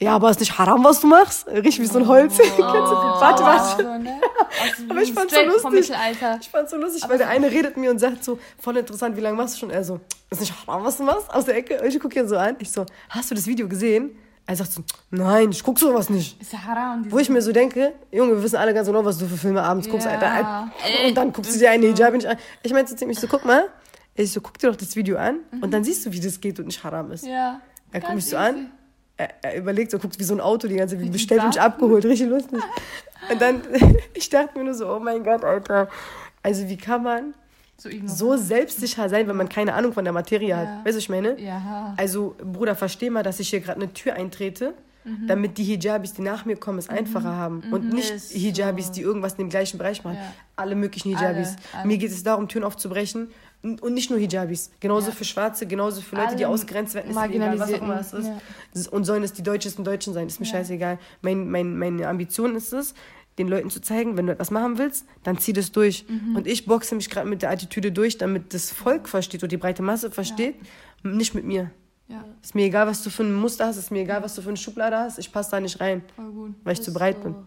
Speaker 4: ja, aber ist nicht Haram, was du machst? Richtig wie so ein Holz. Du? Warte, warte.
Speaker 3: So, ne? Aus
Speaker 4: Aber ich fand's so lustig. Ich fand's so lustig, weil der eine redet mir und sagt so, voll interessant, wie lange machst du schon? Er so, ist nicht haram, was du machst? Aus der Ecke. Und ich gucke ihn so an. Ich so, hast du das Video gesehen? Er sagt so, nein, ich guck sowas nicht.
Speaker 3: Ist ja haram.
Speaker 4: Wo ich mir so denke, Junge, wir wissen alle ganz genau, was du für Filme abends guckst,
Speaker 3: Ja.
Speaker 4: Alter. Und dann guckst du dir eine Hijab nicht an. Ich meinte so ziemlich so, guck mal. Ich so, guck dir doch das Video an und dann siehst du, wie das geht und nicht haram ist.
Speaker 3: Ja.
Speaker 4: Er guckt mich so
Speaker 3: easy.
Speaker 4: an. Er, er überlegt so, guckt wie so ein Auto die ganze Zeit, wie bestellt und abgeholt, richtig lustig. Und dann, ich dachte mir nur so, oh mein Gott, Alter. Also wie kann man
Speaker 3: So
Speaker 4: so selbstsicher sein, wenn man keine Ahnung von der Materie
Speaker 3: Ja.
Speaker 4: hat? Weißt du, was ich meine?
Speaker 3: Ja.
Speaker 4: Also, Bruder, versteh mal, dass ich hier gerade eine Tür eintrete,
Speaker 3: Mhm.
Speaker 4: damit die Hijabis, die nach mir kommen, es einfacher haben. Und nicht
Speaker 5: Ist so.
Speaker 4: Hijabis, die irgendwas in dem gleichen Bereich machen.
Speaker 3: Ja.
Speaker 4: Alle möglichen Hijabis.
Speaker 3: Alle, alle.
Speaker 4: Mir geht es darum, Türen aufzubrechen. Und nicht nur Hijabis. Genauso
Speaker 3: Ja.
Speaker 4: für Schwarze, genauso für Leute, die
Speaker 3: Alle
Speaker 4: ausgegrenzt werden. Ist egal, was auch immer es ist.
Speaker 3: Marginalisierten,
Speaker 4: Und sollen es die Deutschesten Deutschen sein, ist mir scheißegal. Mein, mein, meine Ambition ist es, den Leuten zu zeigen, wenn du etwas machen willst, dann zieh das durch.
Speaker 3: Mhm.
Speaker 4: Und ich boxe mich gerade mit der Attitüde durch, damit das Volk versteht und die breite Masse versteht, nicht mit mir.
Speaker 3: Ja,
Speaker 4: Ist mir egal, was du für ein Muster hast, ist mir egal, was du für eine Schublade hast, ich passe da nicht rein,
Speaker 3: voll gut.
Speaker 4: weil ich zu breit bin.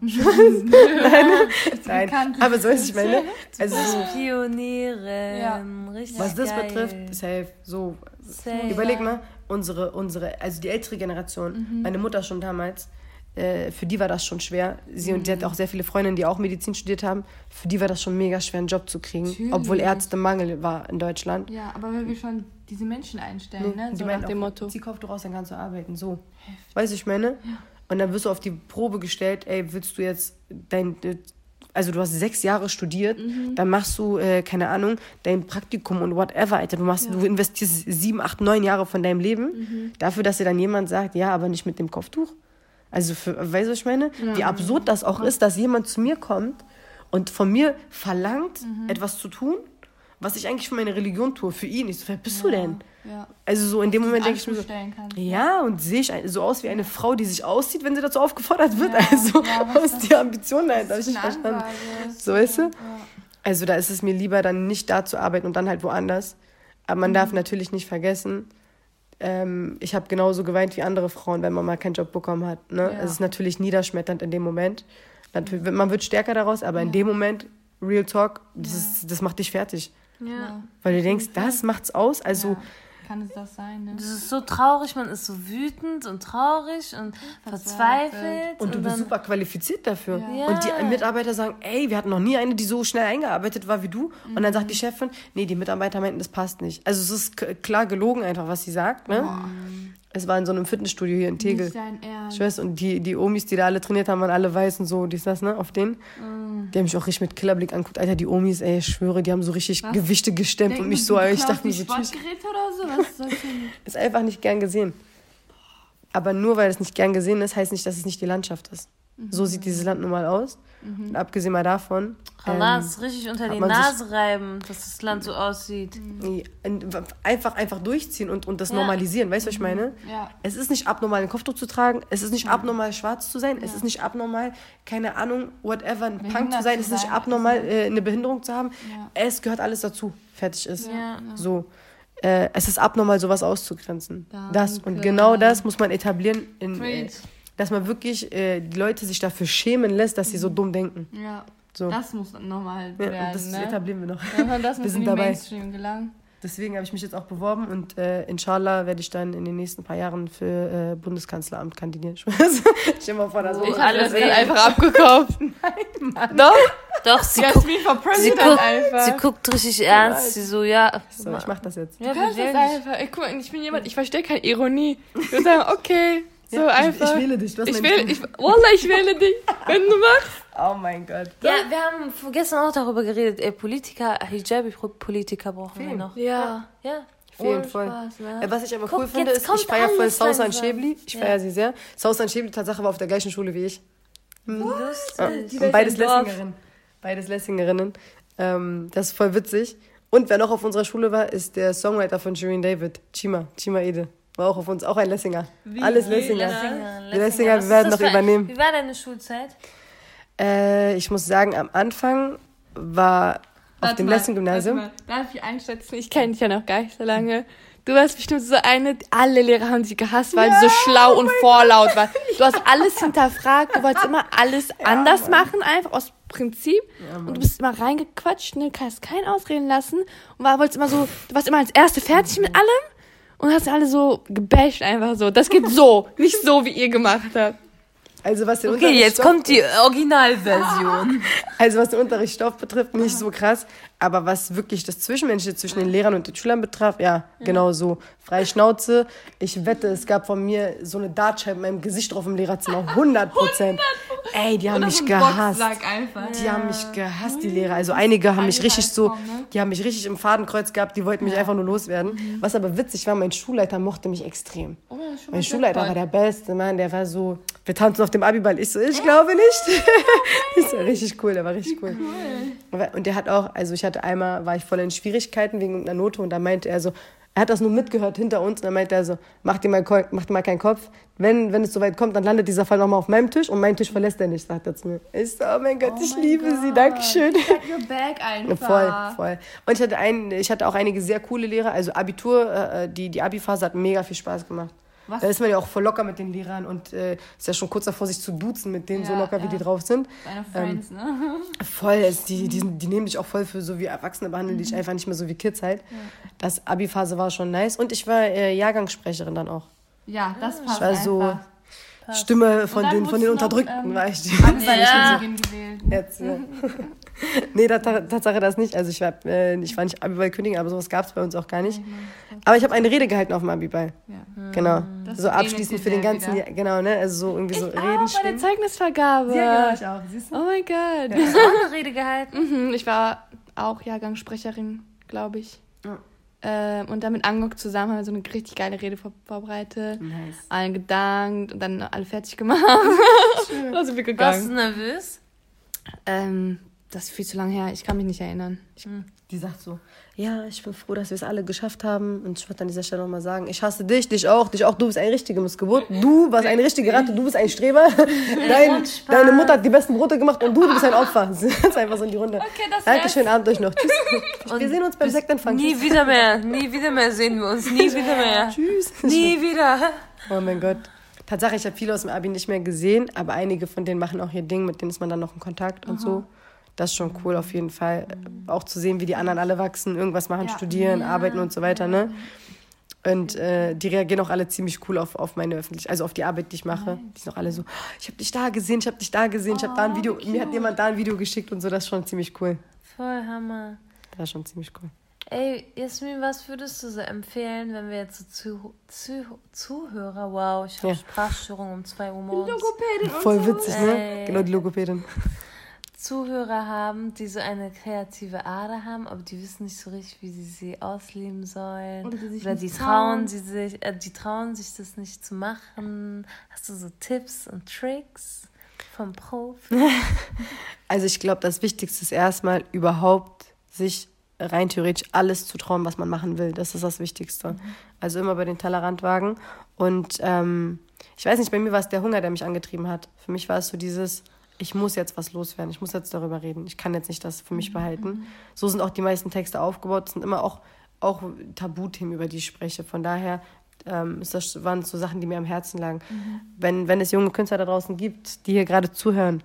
Speaker 4: Nein,
Speaker 3: bekannt.
Speaker 4: aber so ist ich meine. Also so,
Speaker 5: Pioniere.
Speaker 3: Ja.
Speaker 5: Richtig
Speaker 4: was das
Speaker 5: geil.
Speaker 4: betrifft, safe, so.
Speaker 5: Safe.
Speaker 4: Überleg mal, unsere, unsere, also die ältere Generation,
Speaker 3: Mhm.
Speaker 4: meine Mutter schon damals, äh, für die war das schon schwer. Sie und die hat auch sehr viele Freundinnen, die auch Medizin studiert haben. Für die war das schon mega schwer, einen Job zu kriegen,
Speaker 3: Natürlich.
Speaker 4: obwohl Ärztemangel war in Deutschland.
Speaker 3: Ja, aber wenn wir schon diese Menschen einstellen, ne?
Speaker 4: Die
Speaker 3: So
Speaker 4: meinen
Speaker 3: nach dem
Speaker 4: auch,
Speaker 3: Motto.
Speaker 4: Zieh Kopftuch raus, dann kannst du arbeiten. So. Weißt du, ich meine? Und dann wirst du auf die Probe gestellt, ey, willst du jetzt dein. äh, Also du hast sechs Jahre studiert,
Speaker 3: Mhm.
Speaker 4: dann machst du, äh, keine Ahnung, dein Praktikum und whatever, Alter. Du machst, du investierst sieben, acht, neun Jahre von deinem Leben
Speaker 3: Mhm.
Speaker 4: dafür, dass dir dann jemand sagt, ja, aber nicht mit dem Kopftuch. Also für, weißt du, was ich meine? Wie absurd das auch ist, dass jemand zu mir kommt und von mir verlangt,
Speaker 3: Mhm.
Speaker 4: etwas zu tun, was ich eigentlich für meine Religion tue, für ihn. Ich so, wer bist du denn?
Speaker 3: Ja.
Speaker 4: Also so in dem Moment denke ich mir so,
Speaker 3: kannst.
Speaker 4: ja, und sehe ich so aus wie eine Frau, die sich auszieht, wenn sie dazu aufgefordert wird. Also, ist die Ambition dahinter? Habe ich nicht verstanden. So, weißt du? Also, da ist es mir lieber, dann nicht da zu arbeiten und dann halt woanders. Aber man darf natürlich nicht vergessen, ähm, ich habe genauso geweint wie andere Frauen, wenn man mal keinen Job bekommen hat. Ne? Es ist natürlich niederschmetternd in dem Moment. Natürlich, man wird stärker daraus, aber in dem Moment, Real Talk, das, ist, das macht dich fertig.
Speaker 5: Ja.
Speaker 4: Weil du denkst, das macht's aus. Also,
Speaker 3: Kann es das sein, ne?
Speaker 5: Das ist so traurig, man ist so wütend und traurig und verzweifelt.
Speaker 4: Und du bist super qualifiziert dafür.
Speaker 5: Ja.
Speaker 4: Und die Mitarbeiter sagen, ey, wir hatten noch nie eine, die so schnell eingearbeitet war wie du. Und dann sagt die Chefin, nee, die Mitarbeiter meinten, das passt nicht. Also es ist klar gelogen einfach, was sie sagt. Ne? Es war in so einem Fitnessstudio hier in Tegel.
Speaker 3: Nicht dein Ernst.
Speaker 4: Ich weiß, und die, die Omis, die da alle trainiert haben, waren alle weiß und so, dies, das, ne, auf denen. Die haben mich auch richtig mit Killerblick angeguckt. Alter, die Omis, ey, ich schwöre, die haben so richtig Gewichte gestemmt und mich so, ich dachte mir so, tschüss.
Speaker 3: Oder so? Was ich denn?
Speaker 4: Ist einfach nicht gern gesehen. Aber nur weil es nicht gern gesehen ist, heißt nicht, dass es nicht die Landschaft ist. So sieht dieses Land nun mal aus. Und abgesehen mal davon.
Speaker 5: Halas, richtig unter die Nase reiben, dass das Land so aussieht.
Speaker 4: ähm, einfach, einfach durchziehen und, und das
Speaker 5: Ja.
Speaker 4: normalisieren. Weißt du, was ich meine?
Speaker 3: Ja.
Speaker 4: Es ist nicht abnormal, ein Kopftuch zu tragen. Es ist nicht abnormal, schwarz zu sein. Es ist nicht abnormal, keine Ahnung, whatever, ein Punk zu sein. Es ist nicht abnormal, äh, eine Behinderung zu haben.
Speaker 3: Ja.
Speaker 4: Es gehört alles dazu. Fertig ist.
Speaker 5: Ja.
Speaker 4: So. Äh, es ist abnormal, sowas auszugrenzen. Das. Und
Speaker 3: Danke.
Speaker 4: genau das muss man etablieren, in, äh. Dass man wirklich äh, die Leute sich dafür schämen lässt, dass sie so dumm denken.
Speaker 3: Ja.
Speaker 4: So.
Speaker 3: Das muss normal
Speaker 4: Ja,
Speaker 3: werden,
Speaker 4: und das
Speaker 3: ne?
Speaker 4: etablieren wir noch.
Speaker 3: Ja, das muss
Speaker 4: sind dabei.
Speaker 3: Mainstream gelangen.
Speaker 4: Deswegen habe ich mich jetzt auch beworben und äh, inshallah werde ich dann in den nächsten paar Jahren für äh, Bundeskanzleramt kandidieren. Stell mal vor, da so
Speaker 3: Ich habe
Speaker 5: alles
Speaker 3: das
Speaker 5: eh.
Speaker 3: einfach abgekauft. Doch?
Speaker 5: Doch, sie, guckt, sie, guckt,
Speaker 3: einfach.
Speaker 5: sie guckt richtig ernst. Sie so, ja.
Speaker 4: So, ich mach das jetzt.
Speaker 5: ja,
Speaker 3: Du kannst das einfach. Ey, guck mal, ich bin jemand, ich verstehe keine Ironie. Ich würde sagen, okay, so
Speaker 4: Ja, ich-
Speaker 3: einfach.
Speaker 4: Ich, wähle dich. Hast
Speaker 3: Ich
Speaker 4: Stimme.
Speaker 3: ich, Wallah, ich wähle dich, wenn du machst.
Speaker 4: Oh mein Gott.
Speaker 5: Ja, wir haben gestern auch darüber geredet. Ey, Politiker, Hijabi-Politiker brauchen wir
Speaker 4: Vielen.
Speaker 5: noch.
Speaker 3: Ja.
Speaker 5: Ja.
Speaker 4: Vielen
Speaker 5: Ohne
Speaker 4: voll.
Speaker 5: Spaß, ne?
Speaker 4: Äh, Was ich aber
Speaker 5: Guck,
Speaker 4: cool finde, ist, ich feiere voll Sausan. Schäbli. Ich
Speaker 5: Ja.
Speaker 4: feiere sie sehr. Sausan Schäbli, Tatsache, war auf der gleichen Schule wie ich.
Speaker 5: Lustig.
Speaker 4: Und beides. Lessingerinnen. Beides Lessingerinnen. Ähm, das ist voll witzig. Und wer noch auf unserer Schule war, ist der Songwriter von Shirin David, Chima, Chima Ede. War auch auf uns, auch ein Lessinger. Alles Lessinger.
Speaker 5: Lessinger,
Speaker 4: Die Lessinger,
Speaker 5: Was
Speaker 4: wir werden noch
Speaker 5: ein-
Speaker 4: übernehmen.
Speaker 5: Wie war deine Schulzeit?
Speaker 4: Äh, ich muss sagen, am Anfang war auf
Speaker 3: Warte
Speaker 4: dem
Speaker 3: mal,
Speaker 4: Lessing-Gymnasium.
Speaker 3: Darf ich einschätzen? Ich kenne dich ja noch gar nicht so lange. Du warst bestimmt so eine, alle Lehrer haben dich gehasst, weil du so schlau und vorlaut warst. Du hast alles hinterfragt, du wolltest immer alles anders machen, einfach aus Prinzip. und du bist immer reingequatscht, ne, kannst keinen ausreden lassen. Und war, wolltest immer so, du warst immer als Erste fertig mit allem. Und hast alle so gebasht einfach so. Das geht so, nicht so, wie ihr gemacht habt.
Speaker 4: Also was den
Speaker 5: Okay, jetzt kommt die Originalversion.
Speaker 4: Also was den Unterrichtsstoff betrifft, nicht so krass. Aber was wirklich das Zwischenmenschliche zwischen den Lehrern und den Schülern betraf, ja, genau so. Freie Schnauze. Ich wette, es gab von mir so eine Dartscheibe in meinem Gesicht drauf im Lehrerzimmer. 100 Prozent. Ey, die haben mich gehasst.
Speaker 3: einfach.
Speaker 4: Die haben mich gehasst, die Lehrer. Also einige haben mich richtig so,
Speaker 3: ne?
Speaker 4: die haben mich richtig im Fadenkreuz gehabt, die wollten mich einfach nur loswerden. Was aber witzig war, mein Schulleiter mochte mich extrem.
Speaker 3: Oh,
Speaker 4: Mein Schulleiter war der beste Mann, der war so, wir tanzen auf dem Abiball. Ich so, ich glaube nicht. das war richtig cool, der war richtig cool. Aber- Und der hat auch, also ich hatte einmal, war ich voll in Schwierigkeiten wegen irgendeiner Note und da meinte er so, er hat das nur mitgehört hinter uns und dann meinte er so, mach dir mal, mach dir mal keinen Kopf. Wenn, wenn es soweit kommt, dann landet dieser Fall nochmal auf meinem Tisch und meinen Tisch verlässt er nicht, sagt er zu mir. Ich so, oh mein Gott, ich liebe sie, Dankeschön.
Speaker 3: Your bag einfach.
Speaker 4: Voll, voll. Und ich hatte, einen, ich hatte auch einige sehr coole Lehrer. Also Abitur, äh, die, die Abi-Phase hat mega viel Spaß gemacht.
Speaker 3: Was?
Speaker 4: Da ist man ja auch voll locker mit den Lehrern und äh, ist ja schon kurz davor, sich zu duzen mit denen, so
Speaker 3: Ja,
Speaker 4: locker wie
Speaker 3: ja.
Speaker 4: die drauf sind.
Speaker 3: Deine Friends, ne?
Speaker 4: Voll, es, die, die, die nehmen dich auch voll für so wie Erwachsene, behandeln dich einfach nicht mehr so wie Kids halt. Das Abi-Phase war schon nice und ich war äh, Jahrgangssprecherin dann auch.
Speaker 3: Ja, das passt
Speaker 4: war so-
Speaker 3: einfach.
Speaker 4: Stimme von den, von den
Speaker 3: du noch,
Speaker 4: Unterdrückten
Speaker 3: ähm,
Speaker 4: war ich.
Speaker 3: Ja. gewählt.
Speaker 4: Jetzt, ja. nee, da, Tatsache das nicht. Also ich war, äh, ich war nicht Abiball kündigen, aber sowas gab es bei uns auch gar nicht. Aber ich habe eine Rede gehalten auf dem Abiball.
Speaker 3: Ja.
Speaker 4: Genau.
Speaker 3: Das
Speaker 4: so
Speaker 3: ähnelt
Speaker 4: abschließend für den ganzen
Speaker 3: wieder.
Speaker 4: Jahr. Genau, ne? Also so irgendwie so
Speaker 3: Auch
Speaker 4: Reden
Speaker 3: bei der. Zeugnisvergabe.
Speaker 4: Ja, genau, ich auch. Siehst du?
Speaker 3: Oh mein Gott.
Speaker 5: Hast du auch eine Rede gehalten?
Speaker 3: Mhm, ich war auch Jahrgangssprecherin, glaube ich. Ähm, und dann mit Angok zusammen haben wir so eine richtig geile Rede vor vorbereitet.
Speaker 4: Nice.
Speaker 3: Allen gedankt und dann alle fertig gemacht. da sind wir
Speaker 5: Warst du
Speaker 3: gegangen.
Speaker 5: nervös?
Speaker 3: Ähm, das ist viel zu lange her. Ich kann mich nicht erinnern. Ich,
Speaker 4: Die sagt so, ja, ich bin froh, dass wir es alle geschafft haben. Und ich wollte an dieser Stelle nochmal sagen, ich hasse dich, dich auch, dich auch. Du bist eine richtige Missgeburt. Du warst eine richtige Ratte, du bist ein Streber. Dein, deine Mutter hat die besten Brote gemacht und du, du bist ein Opfer. Das ist einfach so in die Runde.
Speaker 3: Okay, das
Speaker 4: Danke, schönen Abend euch noch. Tschüss. wir sehen uns beim Sektempfang.
Speaker 5: Nie wieder mehr. Nie wieder mehr sehen wir uns. Nie wieder mehr.
Speaker 4: Tschüss.
Speaker 5: Nie wieder.
Speaker 4: Oh mein Gott. Tatsache, ich habe viele aus dem Abi nicht mehr gesehen, aber einige von denen machen auch ihr Ding, mit denen ist man dann noch in Kontakt und so. Das ist schon cool auf jeden Fall. Auch zu sehen, wie die anderen alle wachsen, irgendwas machen, studieren, arbeiten und so weiter, ne? Und äh, die reagieren auch alle ziemlich cool auf, auf meine öffentliche, also auf die Arbeit, die ich mache. Die sind auch alle so, ich habe dich da gesehen, ich habe dich da gesehen, ich habe da ein Video, mir hat jemand da ein Video geschickt und so, das ist schon ziemlich cool.
Speaker 5: Voll Hammer.
Speaker 4: Das ist schon ziemlich cool.
Speaker 5: Ey, Jasmin, was würdest du so empfehlen, wenn wir jetzt so zu, zu, Zuhörer, wow, ich habe
Speaker 4: Ja.
Speaker 5: Sprachstörung um 2 Uhr morgens,
Speaker 4: Voll witzig, ne?
Speaker 5: Ey.
Speaker 4: Genau, die Logopädin.
Speaker 5: Zuhörer haben, die so eine kreative Ader haben, aber die wissen nicht so richtig, wie sie sie ausleben sollen.
Speaker 3: Oder die
Speaker 5: Oder die
Speaker 3: trauen.
Speaker 5: trauen, sie sich, äh, die trauen sich das nicht zu machen. Hast du so Tipps und Tricks vom Profi?
Speaker 4: Also ich glaube, das Wichtigste ist erstmal überhaupt sich rein theoretisch alles zu trauen, was man machen will. Das ist das Wichtigste. Also immer bei den Tellerrand wagen. Und ähm, ich weiß nicht, bei mir war es der Hunger, der mich angetrieben hat. Für mich war es so dieses, ich muss jetzt was loswerden, ich muss jetzt darüber reden. Ich kann jetzt nicht das für mich behalten. So sind auch die meisten Texte aufgebaut. Es sind immer auch, auch Tabuthemen, über die ich spreche. Von daher ähm, ist das, waren es so Sachen, die mir am Herzen lagen. Wenn, wenn es junge Künstler da draußen gibt, die hier gerade zuhören,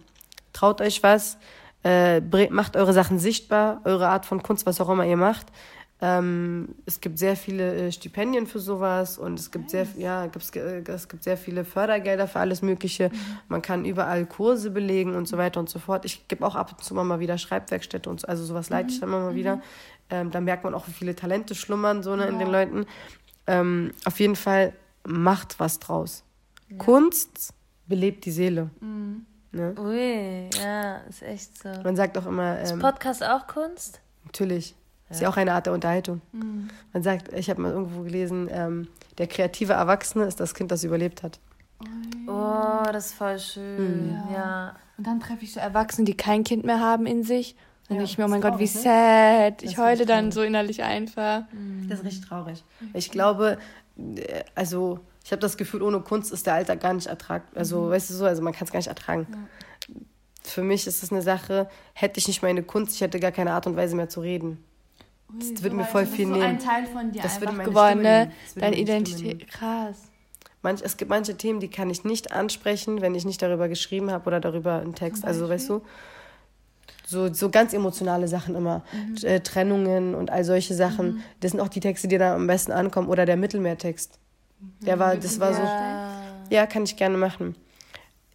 Speaker 4: traut euch was, äh, macht eure Sachen sichtbar, eure Art von Kunst, was auch immer ihr macht. Ähm, es gibt sehr viele äh, Stipendien für sowas und es gibt sehr, ja, gibt's, äh, es gibt sehr viele Fördergelder für alles Mögliche. Man kann überall Kurse belegen und so weiter und so fort. Ich gebe auch ab und zu mal wieder Schreibwerkstätte und so, also sowas leite ich dann immer mal wieder. Ähm, da merkt man auch, wie viele Talente schlummern so ne, in den Leuten. Ähm, auf jeden Fall macht was draus. Kunst belebt die Seele. Ne?
Speaker 5: Ui, ja, ist echt so.
Speaker 4: Man sagt auch immer,
Speaker 5: Ist
Speaker 4: ähm,
Speaker 5: Podcast auch Kunst?
Speaker 4: natürlich, ist ja auch eine Art der Unterhaltung. Man sagt, ich habe mal irgendwo gelesen, ähm, der kreative Erwachsene ist das Kind, das überlebt hat.
Speaker 5: Oh, das ist voll schön. Ja.
Speaker 3: Und dann treffe ich so Erwachsene, die kein Kind mehr haben in sich. Dann
Speaker 4: Ja,
Speaker 3: denke ich mir, oh mein Gott, wie sad. Ich heule dann so innerlich einfach.
Speaker 4: Das ist richtig traurig. Ich glaube, äh, also ich habe das Gefühl, ohne Kunst ist der Alltag gar nicht ertrag. Also, weißt du so, also man kann es gar nicht ertragen. Für mich ist es eine Sache, hätte ich nicht meine Kunst, ich hätte gar keine Art und Weise mehr zu reden. Das würde mir voll viel
Speaker 3: so
Speaker 4: nehmen.
Speaker 3: ein Teil von dir
Speaker 4: Das würde
Speaker 3: geworden, ne?
Speaker 4: Das
Speaker 3: Deine Identität. Krass.
Speaker 4: Manch, es gibt manche Themen, die kann ich nicht ansprechen, wenn ich nicht darüber geschrieben habe oder darüber einen Text. Also, weißt du, so, so ganz emotionale Sachen immer. Äh, Trennungen und all solche Sachen. Das sind auch die Texte, die da am besten ankommen. Oder der Mittelmeertext. Der war, das war so. Ja, kann ich gerne machen.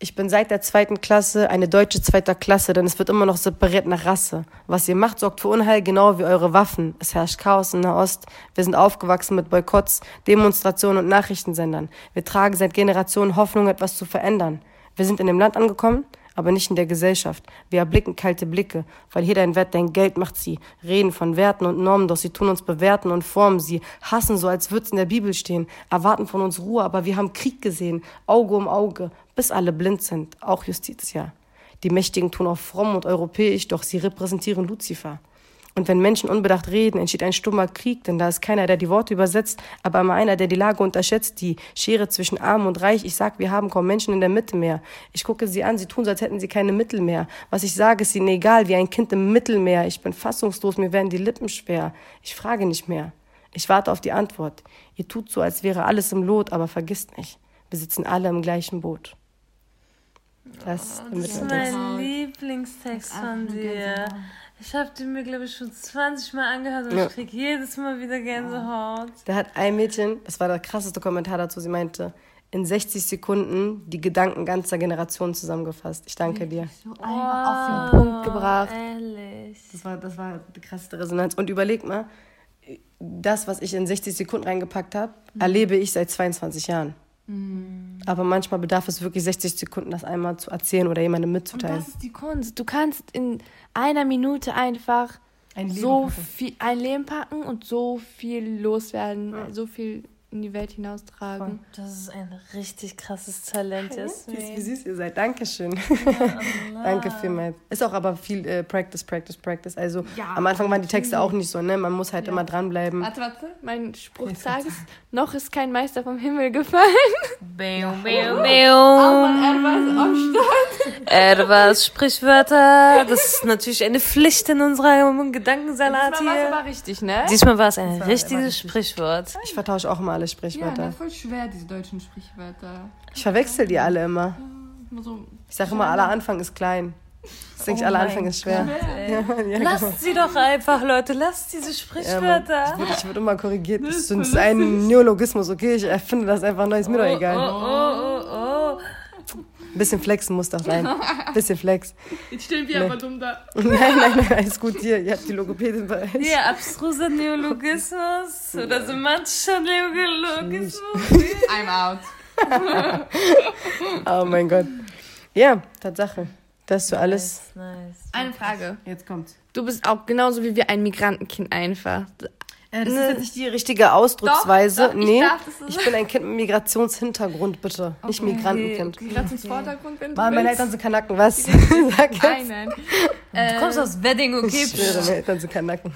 Speaker 4: Ich bin seit der zweiten Klasse eine deutsche zweiter Klasse, denn es wird immer noch separiert nach Rasse. Was ihr macht, sorgt für Unheil, genau wie eure Waffen. Es herrscht Chaos in Nahost. Wir sind aufgewachsen mit Boykotts, Demonstrationen und Nachrichtensendern. Wir tragen seit Generationen Hoffnung, etwas zu verändern. Wir sind in dem Land angekommen, aber nicht in der Gesellschaft. Wir erblicken kalte Blicke, weil hier dein Wert dein Geld macht sie. Reden von Werten und Normen, doch sie tun uns bewerten und formen sie. Hassen so, als würd's in der Bibel stehen. Erwarten von uns Ruhe, aber wir haben Krieg gesehen. Auge um Auge, bis alle blind sind. Auch Justitia. Die Mächtigen tun auch fromm und europäisch, doch sie repräsentieren Luzifer. Und wenn Menschen unbedacht reden, entsteht ein stummer Krieg, denn da ist keiner, der die Worte übersetzt, aber immer einer, der die Lage unterschätzt, die Schere zwischen Arm und Reich. Ich sag, wir haben kaum Menschen in der Mitte mehr. Ich gucke sie an, sie tun als hätten sie keine Mittel mehr. Was ich sage, ist ihnen egal, wie ein Kind im Mittelmeer. Ich bin fassungslos, mir werden die Lippen schwer. Ich frage nicht mehr. Ich warte auf die Antwort. Ihr tut so, als wäre alles im Lot, aber vergisst nicht, wir sitzen alle im gleichen Boot. Das, ist der
Speaker 5: Das ist mein Lieblingstext von dir. Ich habe den mir, glaube ich, schon 20 Mal angehört und
Speaker 4: Ja.
Speaker 5: ich krieg jedes Mal wieder Gänsehaut.
Speaker 4: Da hat ein Mädchen, das war der krasseste Kommentar dazu, sie meinte, in 60 Sekunden die Gedanken ganzer Generationen zusammengefasst. Ich danke dir.
Speaker 3: Auf den Punkt gebracht.
Speaker 5: Ehrlich.
Speaker 4: Das war, das war die krasseste Resonanz. Und überleg mal, das, was ich in 60 Sekunden reingepackt habe, erlebe ich seit 22 Jahren. Aber manchmal bedarf es wirklich 60 Sekunden, das einmal zu erzählen oder jemandem
Speaker 3: Und
Speaker 4: mitzuteilen.
Speaker 3: das ist die Kunst. Du kannst in einer Minute einfach
Speaker 4: Ein Leben
Speaker 3: so
Speaker 4: packen.
Speaker 3: viel ein Leben packen und so viel loswerden, so viel in die Welt hinaustragen.
Speaker 5: Das ist ein richtig krasses Talent,
Speaker 4: Siehst, wie
Speaker 5: Jasmin.
Speaker 4: süß ihr seid. Dankeschön. Danke vielmals. Ist auch aber viel äh, Practice, Practice, Practice. Also
Speaker 3: Ja,
Speaker 4: am Anfang waren die Texte auch nicht so, ne? Man muss halt immer dranbleiben.
Speaker 3: Warte, warte. Mein Spruch des Tages. Noch ist kein Meister vom Himmel gefallen.
Speaker 5: Bäum, bäum,
Speaker 3: Aber
Speaker 5: bäum.
Speaker 3: etwas am Start.
Speaker 5: Etwas Sprichwörter. Das ist natürlich eine Pflicht in unserem Gedankensalat
Speaker 3: Das war
Speaker 5: hier.
Speaker 3: aber richtig, ne?
Speaker 5: Diesmal war es ein richtiges
Speaker 4: richtig.
Speaker 5: Sprichwort.
Speaker 4: Ich vertausche auch immer alle
Speaker 3: Ja,
Speaker 4: Sprichwörter.
Speaker 3: das voll schwer, diese deutschen Sprichwörter.
Speaker 4: Ich verwechsel die alle immer. Ich sage immer, aller Anfang ist klein. Ich denke,
Speaker 5: Oh
Speaker 4: aller Anfang ist schwer. Ja, ja, genau.
Speaker 5: Lasst sie doch einfach, Leute. Lasst diese
Speaker 4: Ja.
Speaker 5: Sprichwörter.
Speaker 4: ich, wurde, ich wurde immer korrigiert. Das ist, das ist ein Neologismus, okay? Ich erfinde das einfach neu, ist mir doch
Speaker 5: Oh,
Speaker 4: egal.
Speaker 5: oh, oh.
Speaker 4: Ein bisschen flexen muss doch sein. Ein bisschen flex.
Speaker 3: Jetzt stehen wir aber dumm da.
Speaker 4: Nein, nein, nein, alles gut hier. Ihr habt die Logopädin bei euch.
Speaker 5: Hier, abstruser Neologismus oder semantischer Neologismus.
Speaker 3: I'm out.
Speaker 4: Oh mein Gott. Ja, Tatsache. Das ist so alles.
Speaker 5: Nice.
Speaker 3: Eine Frage.
Speaker 4: Jetzt kommt's.
Speaker 3: Du bist auch genauso wie wir ein Migrantenkind einfach.
Speaker 4: Äh, das ist jetzt nicht die richtige Ausdrucksweise.
Speaker 3: Doch, doch, ich
Speaker 4: nee,
Speaker 3: darf
Speaker 4: ich, bin ein Kind mit Migrationshintergrund, bitte. Nicht Migrantenkind.
Speaker 3: Migrationsvordergrund, wenn du
Speaker 4: Mann, meine. Eltern sind Kanaken, was? Sag jetzt.
Speaker 3: Nein, nein.
Speaker 5: Du kommst aus Wedding, okay?
Speaker 4: Ich schwöre, meine Eltern sind Kanaken.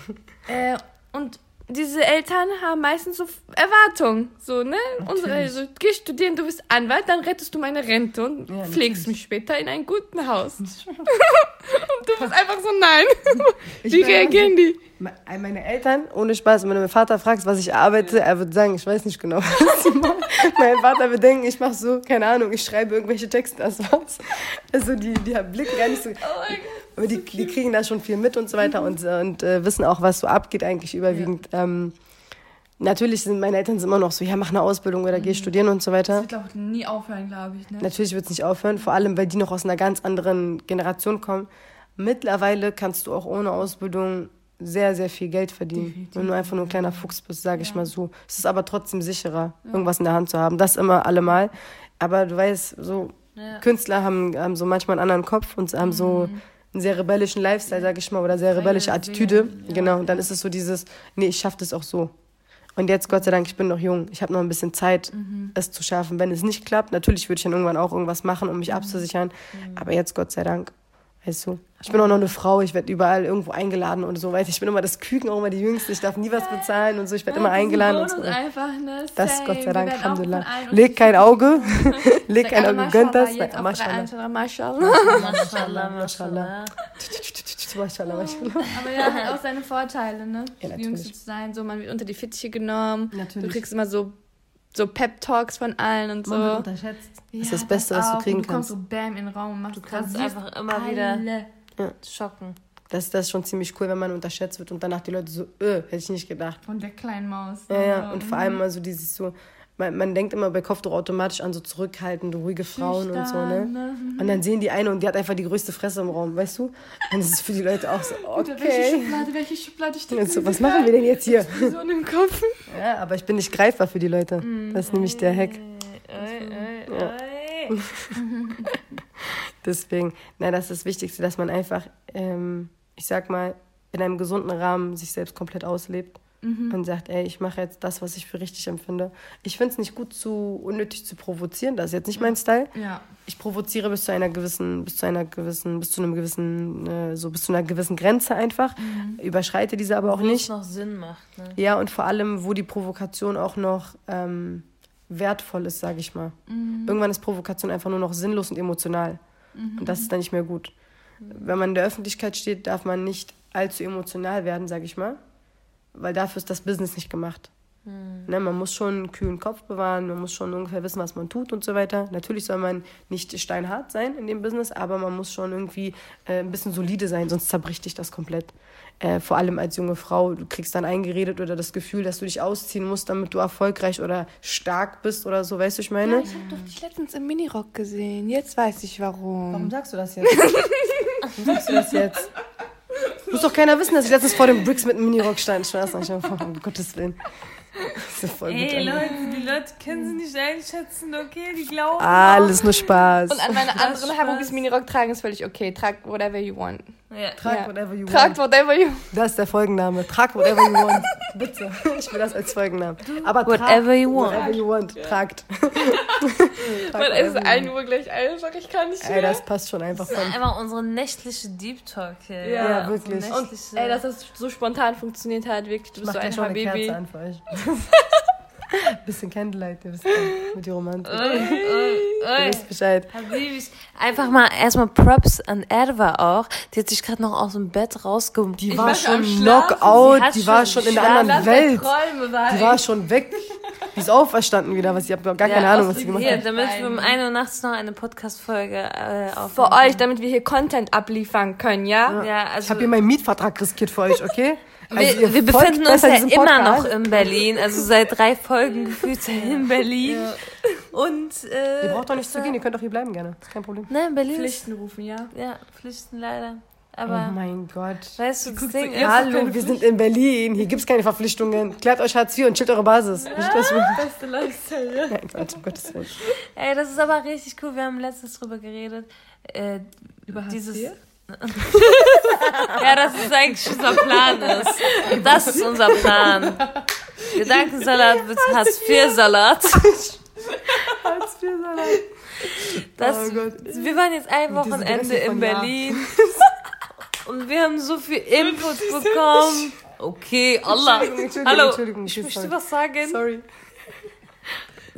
Speaker 3: Äh, und diese Eltern haben meistens so Erwartungen. So, ne? Unsere, so, geh studieren, du bist Anwalt, dann rettest du meine Rente und
Speaker 4: Ja,
Speaker 3: pflegst mich später in ein gutes Haus. und du bist einfach so, nein.
Speaker 4: Ich
Speaker 3: Wie reagieren die?
Speaker 4: Me- Meine Eltern, ohne Spaß, wenn du meinen Vater fragst, was ich arbeite, er wird sagen, ich weiß nicht genau, was ich mache. mein Vater wird denken, ich mache so, keine Ahnung, ich schreibe irgendwelche Texte, das war's. Also die, die blicken gar nicht so. Aber die, die kriegen da schon viel mit und so weiter und, und äh, wissen auch, was so abgeht eigentlich überwiegend. Ähm, natürlich sind meine Eltern sind immer noch so, ja, mach eine Ausbildung oder geh studieren und so weiter.
Speaker 3: wird, glaube ich, nie aufhören, glaube ich. Ne?
Speaker 4: Natürlich wird es nicht aufhören, vor allem, weil die noch aus einer ganz anderen Generation kommen. Mittlerweile kannst du auch ohne Ausbildung sehr, sehr viel Geld verdienen. Wenn du einfach nur ein kleiner Fuchs bist, sage ich mal so. Es ist aber trotzdem sicherer, irgendwas in der Hand zu haben. Das immer allemal. Aber du weißt, so
Speaker 5: Ja.
Speaker 4: Künstler haben, haben so manchmal einen anderen Kopf und haben so einen sehr rebellischen Lifestyle, sage ich mal, oder sehr rebellische Attitüde. Genau, und dann ist es so dieses, nee, ich schaffe das auch so. Und jetzt, Gott sei Dank, ich bin noch jung. Ich habe noch ein bisschen Zeit, es zu schaffen. Wenn es nicht klappt, natürlich würde ich dann irgendwann auch irgendwas machen, um mich abzusichern. Aber jetzt, Gott sei Dank, weißt du. Ich bin auch noch eine Frau, ich werde überall irgendwo eingeladen und so weiter. Ich bin immer das Küken, auch immer die Jüngste. Ich darf nie was bezahlen und so. Ich werde immer eingeladen und so.
Speaker 3: einfach, ne?
Speaker 4: Das,
Speaker 3: Same.
Speaker 4: Gott sei Dank, Alhamdulillah. Leg kein Auge, leg kein Auge, gönnt das. Maschallah.
Speaker 3: Mashallah, mashallah.
Speaker 5: Mashallah, Mashallah.
Speaker 3: Aber ja, hat auch seine Vorteile, ne?
Speaker 4: Ja,
Speaker 3: Die Jüngste zu sein, so man wird unter die Fittiche genommen.
Speaker 4: Natürlich.
Speaker 3: Du kriegst immer so, so Pep-Talks von allen und so.
Speaker 4: unterschätzt. Das ist das Beste, was du kriegen
Speaker 3: Und du kommst
Speaker 4: kannst.
Speaker 3: so bam in den Raum und machst
Speaker 5: Du kannst einfach immer wieder
Speaker 3: alle.
Speaker 5: schocken.
Speaker 4: Das, das ist schon ziemlich cool, wenn man unterschätzt wird und danach die Leute so, äh, hätte ich nicht gedacht.
Speaker 3: Von der kleinen Maus.
Speaker 4: Ja, ja.
Speaker 3: So,
Speaker 4: Und vor allem mal so dieses so, man, man denkt immer bei Kopftuch automatisch an so zurückhaltende, ruhige Frauen und so, ne? Und dann sehen die eine und die hat einfach die größte Fresse im Raum, weißt du? Und das ist für die Leute auch so,
Speaker 3: Welche
Speaker 4: okay.
Speaker 3: Schublade, welche Schublade steckt
Speaker 4: so, was machen wir denn jetzt hier?
Speaker 3: so in den Kopf?
Speaker 4: Ja, aber ich bin nicht greifbar für die Leute. Das ist nämlich der Hack.
Speaker 5: Oi.
Speaker 4: Deswegen, na, das ist das Wichtigste, dass man einfach, ähm, ich sag mal, in einem gesunden Rahmen sich selbst komplett auslebt und sagt, ey, ich mache jetzt das, was ich für richtig empfinde. Ich finde es nicht gut, zu unnötig zu provozieren. Das ist jetzt nicht mein Style.
Speaker 3: Ja.
Speaker 4: Ich provoziere bis zu einer gewissen, bis zu einer gewissen, bis zu einem gewissen, äh, so bis zu einer gewissen Grenze einfach. Überschreite diese aber auch
Speaker 5: Wo
Speaker 4: nicht.
Speaker 5: noch Sinn macht. Ne?
Speaker 4: Ja, und vor allem, wo die Provokation auch noch ähm, wertvoll ist, sage ich mal. Irgendwann ist Provokation einfach nur noch sinnlos und emotional. Und das ist dann nicht mehr gut. Wenn man in der Öffentlichkeit steht, darf man nicht allzu emotional werden, sage ich mal. Weil dafür ist das Business nicht gemacht. Ne, man muss schon einen kühlen Kopf bewahren, man muss schon ungefähr wissen, was man tut und so weiter. Natürlich soll man nicht steinhart sein in dem Business, aber man muss schon irgendwie äh, ein bisschen solide sein, sonst zerbricht dich das komplett. Äh, vor allem als junge Frau, du kriegst dann eingeredet oder das Gefühl, dass du dich ausziehen musst, damit du erfolgreich oder stark bist oder so, weißt du, ich meine?
Speaker 3: Ich habe doch dich letztens im Minirock gesehen. Jetzt weiß ich warum.
Speaker 4: Warum sagst du das jetzt? Warum sagst du das jetzt? Muss doch keiner wissen, dass ich letztens vor dem Bricks mit einem Minirock stand. Ich um Gottes Willen. Das ist voll.
Speaker 5: Ey. Leute, die Leute können sie nicht einschätzen, okay? Die glauben.
Speaker 4: Alles nur Spaß.
Speaker 3: Und an meine
Speaker 5: Das
Speaker 3: anderen
Speaker 5: Spaß.
Speaker 3: Harugis Minirock tragen ist völlig okay. Trag whatever you want.
Speaker 5: Ja.
Speaker 4: Trag
Speaker 3: Ja.
Speaker 4: whatever you
Speaker 3: Tragt
Speaker 4: want.
Speaker 3: whatever you
Speaker 4: Das ist der Folgenname. Trag whatever you want. Bitte. Ich will das als Folgennamen. Aber trag
Speaker 5: Whatever you want.
Speaker 4: Whatever you want. Tragt.
Speaker 3: Weil es ist ein Uhr gleich einfach. Ich kann nicht
Speaker 4: Ey,
Speaker 3: mehr.
Speaker 4: das passt schon einfach
Speaker 5: Das ist
Speaker 4: von.
Speaker 5: einfach unsere nächtliche Deep Talk hier.
Speaker 3: Ja,
Speaker 4: Ja, wirklich.
Speaker 3: Und ey, dass das so spontan funktioniert hat, wirklich. Du
Speaker 4: Ich
Speaker 3: bist
Speaker 4: mach
Speaker 3: so
Speaker 4: gleich
Speaker 3: ein
Speaker 4: schon eine
Speaker 3: Habibi.
Speaker 4: Kerze an für euch. Bisschen Candlelight, ihr wisst ja, mit die Romantik.
Speaker 5: Ui, ui,
Speaker 4: Ihr
Speaker 5: ui.
Speaker 4: wisst Bescheid.
Speaker 5: Einfach mal erstmal Props an Erwa auch. Die hat sich gerade noch aus dem Bett rausge...
Speaker 4: Die
Speaker 5: Ich
Speaker 4: war
Speaker 3: war
Speaker 4: schon. Knockout, die war
Speaker 5: schon
Speaker 4: in einer anderen Welt.
Speaker 3: War
Speaker 4: Die war schon weg. Die ist auferstanden wieder, was ich habe gar keine Ahnung, was sie gemacht hat.
Speaker 5: damit wir um 1 Uhr nachts noch eine Podcast-Folge äh, aufnehmen.
Speaker 3: für euch, damit wir hier Content abliefern können, ja?
Speaker 5: Ja,
Speaker 4: Ich
Speaker 5: also
Speaker 4: habe hier meinen Mietvertrag riskiert für euch, okay? Also
Speaker 5: wir, befinden uns ja immer noch in Berlin. Also seit drei Folgen gefühlt in Berlin. Und äh,
Speaker 4: Ihr braucht doch nicht zu gehen, ihr könnt doch hier bleiben gerne. Ist kein Problem.
Speaker 5: Nein, Berlin
Speaker 3: Pflichten rufen, ja?
Speaker 5: ja Pflichten leider.
Speaker 4: Oh
Speaker 5: Aber
Speaker 4: mein Gott.
Speaker 5: weißt du, das Ding
Speaker 4: Hallo, wir sind in Berlin. Hier gibt's keine Verpflichtungen. Klärt euch Hartz IV und chillt eure Basis. Nicht das
Speaker 3: Beste Lifestyle.
Speaker 4: Nein, Quatsch, um Gottes Willen.
Speaker 5: ey, das ist aber richtig cool. Wir haben letztens drüber geredet. Äh,
Speaker 3: Über Hartz
Speaker 5: dieses,
Speaker 3: IV?
Speaker 5: Ja, das ist eigentlich unser Plan ist. Das ist unser Plan. Gedankensalat mit Hartz-IV-Salat.
Speaker 4: Hartz IV Salat.
Speaker 5: Das,
Speaker 4: Oh
Speaker 5: wir waren jetzt ein Wochenende in
Speaker 4: von Ja.
Speaker 5: Berlin. Und wir haben so viel Input bekommen. Okay, Allah.
Speaker 4: Entschuldigung, Entschuldigung,
Speaker 5: Hallo,
Speaker 4: Entschuldigung,
Speaker 5: ich möchte was sagen.
Speaker 4: Sorry.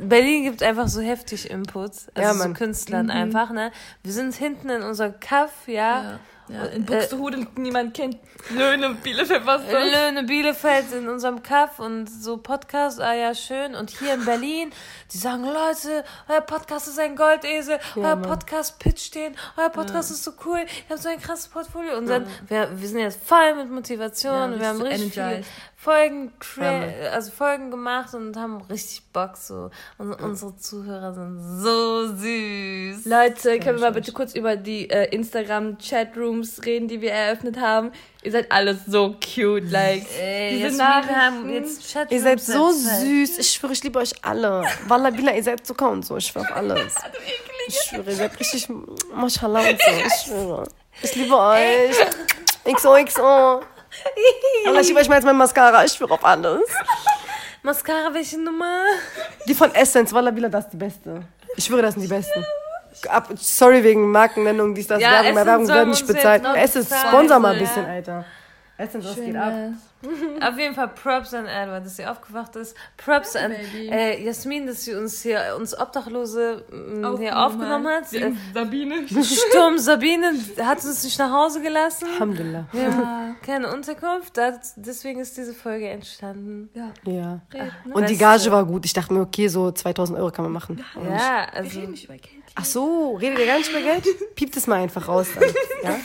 Speaker 5: Berlin gibt einfach so heftig Input. Also
Speaker 4: Ja,
Speaker 5: so. Künstlern
Speaker 3: Mhm.
Speaker 5: einfach, ne? Wir sind hinten in unser Kaff, ja.
Speaker 3: Ja, in Buxtehude, niemand kennt Löhne, Bielefeld, was das?
Speaker 5: Löhne, Bielefeld in unserem Kaff und so Podcast, ah ja, schön. Und hier in Berlin, die sagen, Leute, euer Podcast ist ein Goldesel, euer
Speaker 4: Mann.
Speaker 5: Podcast pitcht den, euer Podcast ist so cool, ihr habt so ein krasses Portfolio. Und dann, wir, wir sind jetzt voll mit Motivation,
Speaker 3: Ja,
Speaker 5: wir haben
Speaker 3: richtig energized.
Speaker 5: Folgen, also Folgen gemacht und haben richtig Bock so. Und unsere Zuhörer sind so süß.
Speaker 3: Leute, können wir mal bitte kurz über die äh, Instagram-Chatrooms reden, die wir eröffnet haben? Ihr seid alle so cute, like.
Speaker 5: Ey,
Speaker 3: diese
Speaker 5: jetzt, wir haben
Speaker 3: Nachrichten.
Speaker 5: jetzt Chat
Speaker 4: Ihr seid so süß. Ich schwöre, ich liebe euch alle. Wallah, Bila, ihr seid Zucker und so. Ich schwöre auf alles. Ich schwöre, ihr seid richtig Mashallah und so. Ich schwöre. Ich liebe euch. XOXO. Wallah, ich mehr als mein Mascara. Ich schwöre auf alles.
Speaker 5: Mascara, welche Nummer?
Speaker 4: Die von Essence, Wallah, Bila, das ist die beste. Ich schwöre, das sind die besten. Ab, sorry wegen Markennennung, dies, das,
Speaker 5: Ja,
Speaker 4: Werbung,
Speaker 5: Essence
Speaker 4: Werbung
Speaker 5: uns
Speaker 4: nicht bezahlt.
Speaker 5: jetzt
Speaker 4: Essence, sponsor mal ein bisschen. Alter. Essence, was geht ab?
Speaker 5: Auf jeden Fall Props an Edward, dass sie aufgewacht ist. Props an äh, Jasmin, dass sie uns hier, uns Obdachlose m, hier aufgenommen hat. Äh,
Speaker 3: Sabine.
Speaker 5: Sturm Sabine hat uns nicht nach Hause gelassen.
Speaker 4: Alhamdulillah.
Speaker 5: Wir haben keine Unterkunft, das, deswegen ist diese Folge entstanden.
Speaker 3: Ja.
Speaker 4: Ja.
Speaker 3: Ne?
Speaker 4: Und die Gage war gut. Ich dachte mir, okay, so 2000 Euro kann man machen.
Speaker 5: Ja, also
Speaker 3: Reden nicht über Geld.
Speaker 4: Ach so, redet ihr gar nicht über Geld? Piept es mal einfach raus dann. Ja?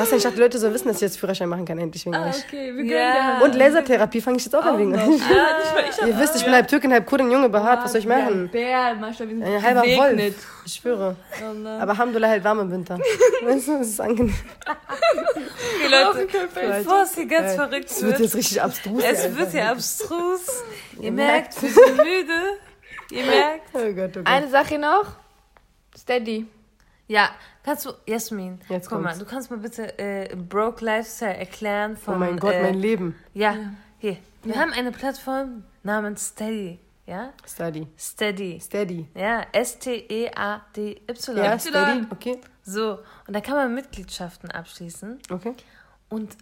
Speaker 4: Was denn? Ich dachte, die Leute sollen wissen, dass ich jetzt Führerschein machen kann, endlich wegen
Speaker 3: Ah,
Speaker 4: euch.
Speaker 3: okay, wir
Speaker 5: Ja.
Speaker 3: dir.
Speaker 4: Und Lasertherapie fange ich jetzt auch an wegen euch.
Speaker 3: Ja, ich
Speaker 4: Ihr wisst, ich bin halb Türkin, halb Kurdin, Junge, behaart. Was soll ich machen?
Speaker 3: Bär, Maschallah, wir sind
Speaker 4: Ein halber. Wolf. Ich schwöre.
Speaker 3: Allah.
Speaker 4: Aber Alhamdulillah halt warm im Winter. Weißt du, es ist angenehm.
Speaker 5: okay, Leute, bevor es hier ganz
Speaker 4: Äh,
Speaker 5: verrückt
Speaker 4: Es wird
Speaker 5: wird,
Speaker 4: jetzt richtig abstrus.
Speaker 5: es wird ja abstrus. Ihr merkt, wir sind müde. Ihr merkt.
Speaker 4: Oh Gott, oh Gott.
Speaker 3: Eine Sache noch. Steady.
Speaker 5: Ja, kannst du, Jasmin,
Speaker 4: Jetzt
Speaker 5: guck mal,
Speaker 4: kommt's.
Speaker 5: du kannst mal bitte äh, Broke Lifestyle erklären von.
Speaker 4: Oh mein Gott,
Speaker 5: äh,
Speaker 4: mein Leben.
Speaker 5: Ja, hier. Wir haben eine Plattform namens Steady. Ja?
Speaker 4: Steady.
Speaker 5: Steady.
Speaker 4: Steady.
Speaker 5: Ja, E S-T-E-A-D-Y.
Speaker 4: Ja, steady. Okay.
Speaker 5: So, und da kann man Mitgliedschaften abschließen.
Speaker 4: Okay.
Speaker 5: Und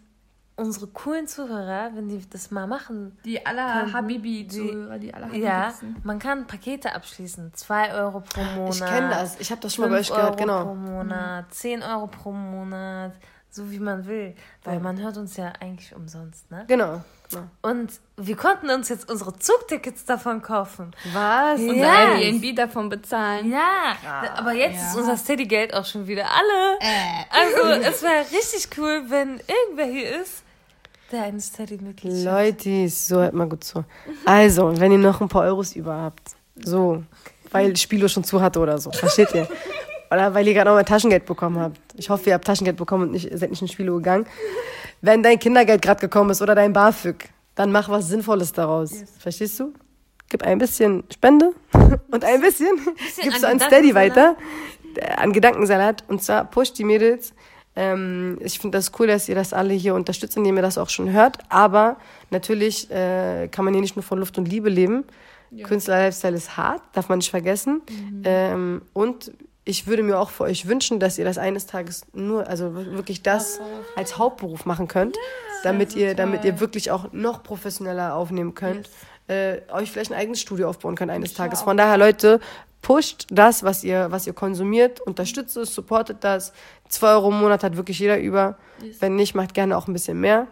Speaker 5: unsere coolen Zuhörer, wenn die das mal machen,
Speaker 3: Die aller Habibi-Zuhörer, die aller Habibi
Speaker 5: ja, man kann Pakete abschließen. 2 Euro pro Monat.
Speaker 4: Ich kenne das. Ich habe das schon mal bei euch
Speaker 5: 5
Speaker 4: gehört,
Speaker 5: Euro pro
Speaker 4: genau.
Speaker 5: Monat, 10 Euro pro Monat, so wie man will. Weil man hört uns ja eigentlich umsonst, ne?
Speaker 4: Genau. genau.
Speaker 5: Und wir konnten uns jetzt unsere Zugtickets davon kaufen.
Speaker 4: Was?
Speaker 5: Ja.
Speaker 3: Unser Airbnb davon bezahlen.
Speaker 5: Ja, aber jetzt ist unser Steady-Geld auch schon wieder alle. Also es wäre richtig cool, wenn irgendwer hier ist, der einen Steady-Mitgliedschaft
Speaker 4: Leute, so hört mal gut zu. Also, wenn ihr noch ein paar Euros über habt, so, weil Spilo schon zu hatte oder so, versteht ihr? Oder weil ihr gerade noch mal Taschengeld bekommen habt. Ich hoffe, ihr habt Taschengeld bekommen und nicht, seid nicht in Spilo gegangen. Wenn dein Kindergeld gerade gekommen ist oder dein BAföG, dann mach was Sinnvolles daraus. Verstehst du? Gib ein bisschen Spende und ein bisschen, gibst du
Speaker 5: an
Speaker 4: Steady weiter, äh, an Gedankensalat. Und zwar pusht die Mädels. Ähm, ich finde das cool, dass ihr das alle hier unterstützt, indem ihr das auch schon hört. Aber natürlich äh, kann man hier nicht nur von Luft und Liebe leben. Künstler-Lifestyle ist hart, darf man nicht vergessen. Ähm, und ich würde mir auch für euch wünschen, dass ihr das eines Tages nur, also wirklich das als Hauptberuf machen könnt, damit ihr, damit ihr wirklich auch noch professioneller aufnehmen könnt, äh, euch vielleicht ein eigenes Studio aufbauen könnt eines Tages. Von daher, Leute, pusht das, was ihr, was ihr konsumiert, unterstützt es, supportet das. Zwei Euro im Monat hat wirklich jeder über. Wenn nicht, macht gerne auch ein bisschen mehr.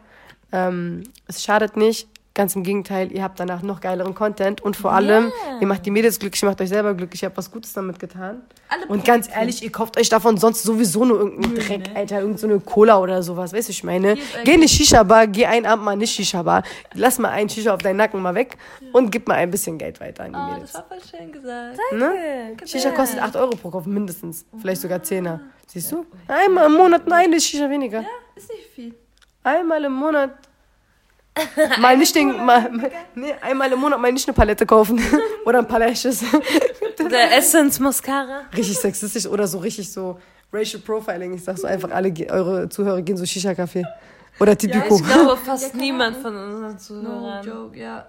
Speaker 4: Ähm, es schadet nicht. Ganz im Gegenteil, ihr habt danach noch geileren Content und vor allem, ihr macht die Mädels glücklich, ihr macht euch selber glücklich, ihr habt was Gutes damit getan. und ganz ehrlich, ihr kauft euch davon sonst sowieso nur irgendeinen Dreck, Alter, irgendeine so eine Cola oder sowas, weißt du, ich meine. Geh in die Shisha-Bar, geh einen Abend mal nicht Shisha-Bar, lass mal einen Shisha auf deinen Nacken mal weg und gib mal ein bisschen Geld weiter an die
Speaker 3: Oh,
Speaker 4: Mädels.
Speaker 3: das war voll schön gesagt.
Speaker 4: Ne? Shisha kostet 8 Euro pro Kopf mindestens, vielleicht sogar 10er. Siehst du? Einmal im Monat eine Shisha weniger.
Speaker 3: Ist nicht viel.
Speaker 4: Einmal im Monat. Mal nicht den, mal, nee, einmal im Monat mal nicht eine Palette kaufen. oder ein paar Lashes.
Speaker 5: Der Essence Mascara.
Speaker 4: richtig sexistisch oder so richtig so Racial Profiling. Ich sag so einfach, alle eure Zuhörer gehen so Shisha-Café. Oder Tipico.
Speaker 5: Ich glaube fast niemand von unseren
Speaker 3: No
Speaker 5: Zuhörern.
Speaker 3: joke, ja.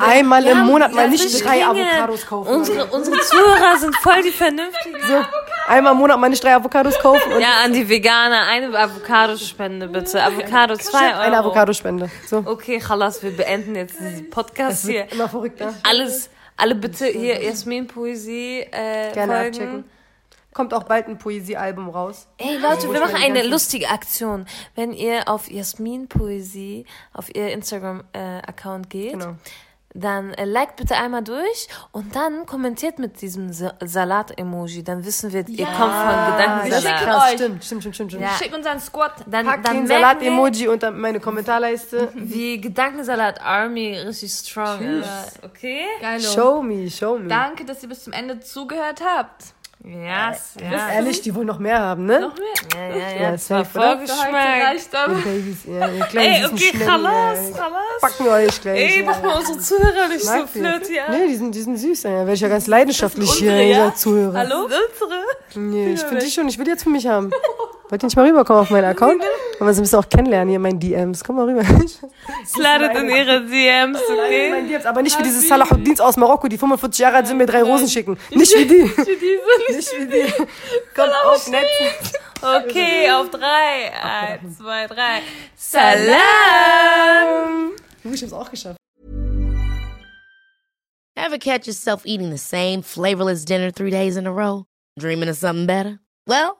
Speaker 4: Einmal im Monat mal nicht drei Avocados kaufen.
Speaker 5: Unsere, unsere Zuhörer sind voll die Vernünftigen.
Speaker 4: So, einmal im Monat mal nicht drei Avocados kaufen und
Speaker 5: Ja, an die Veganer eine Avocado-Spende bitte. Avocado 2 Euro.
Speaker 4: eine Avocadospende. So.
Speaker 5: Okay, Chalas, wir beenden jetzt diesen Podcast hier.
Speaker 4: Immer verrückter.
Speaker 5: Alles, alle bitte hier Jasmin Poesie äh,
Speaker 4: Gerne
Speaker 5: folgen.
Speaker 4: abchecken. Kommt auch bald ein Poesiealbum raus.
Speaker 5: Ey Leute,
Speaker 4: Wo
Speaker 5: wir machen eine lustige Aktion. Wenn ihr auf Jasmin Poesie auf ihr Instagram-Account geht,
Speaker 4: Genau.
Speaker 5: dann äh, liked bitte einmal durch und dann kommentiert mit diesem Sa Salat-Emoji. Dann wissen wir, ihr kommt von Gedankensalat.
Speaker 3: schicken
Speaker 4: krass,
Speaker 3: euch.
Speaker 4: stimmt, stimmt, stimmt, stimmt.
Speaker 5: Ja.
Speaker 3: Schickt uns einen Squad.
Speaker 5: Dann,
Speaker 4: Pack
Speaker 5: dann
Speaker 4: den
Speaker 5: merken
Speaker 4: Salat-Emoji unter meine Kommentarleiste.
Speaker 5: wir, wie Gedankensalat Army richtig strong ist. Okay?
Speaker 3: Geilo.
Speaker 4: Show me, show me.
Speaker 3: Danke, dass ihr bis zum Ende zugehört habt.
Speaker 5: Yes, ja.
Speaker 4: Ehrlich, die wollen noch mehr haben, ne?
Speaker 3: Noch mehr?
Speaker 5: Ja, ja,
Speaker 4: Ja,
Speaker 5: ja. Das war Vorgeschmack.
Speaker 4: Die Babys, ja, die kleinen
Speaker 5: Ey, okay, Chalas. Chalas.
Speaker 4: Packen wir euch gleich.
Speaker 5: Ey,
Speaker 4: ja.
Speaker 5: mach mal unsere Zuhörer nicht so
Speaker 4: Mag die.
Speaker 5: flirty, ja?
Speaker 4: Nee, die sind, die sind süß, ey. Werde ich ja ganz leidenschaftlich hier,
Speaker 5: unsere, ja?
Speaker 4: ja? Zuhörer.
Speaker 5: Hallo? Unsere?
Speaker 4: Nee, ich finde die schon, ich will die jetzt für mich haben. Wollt ihr nicht mal rüberkommen auf meinen Account? Wollen wir sie ein bisschen auch kennenlernen hier in meinen DMs. Komm mal rüber.
Speaker 5: Slidet in ihre DMs, okay?
Speaker 4: Meinen DMs, aber nicht wie diese Salahuddins aus Marokko, die 45 Jahre alt sind, mir drei Rosen schicken. Nicht wie die. Nicht wie die. Kommt auf nett.
Speaker 5: Okay, auf drei. Eins, zwei, drei. Salam!
Speaker 4: Ich hab's auch geschafft.
Speaker 6: Ever catch yourself eating the same flavorless dinner three days in a row? Dreaming of something better? Well,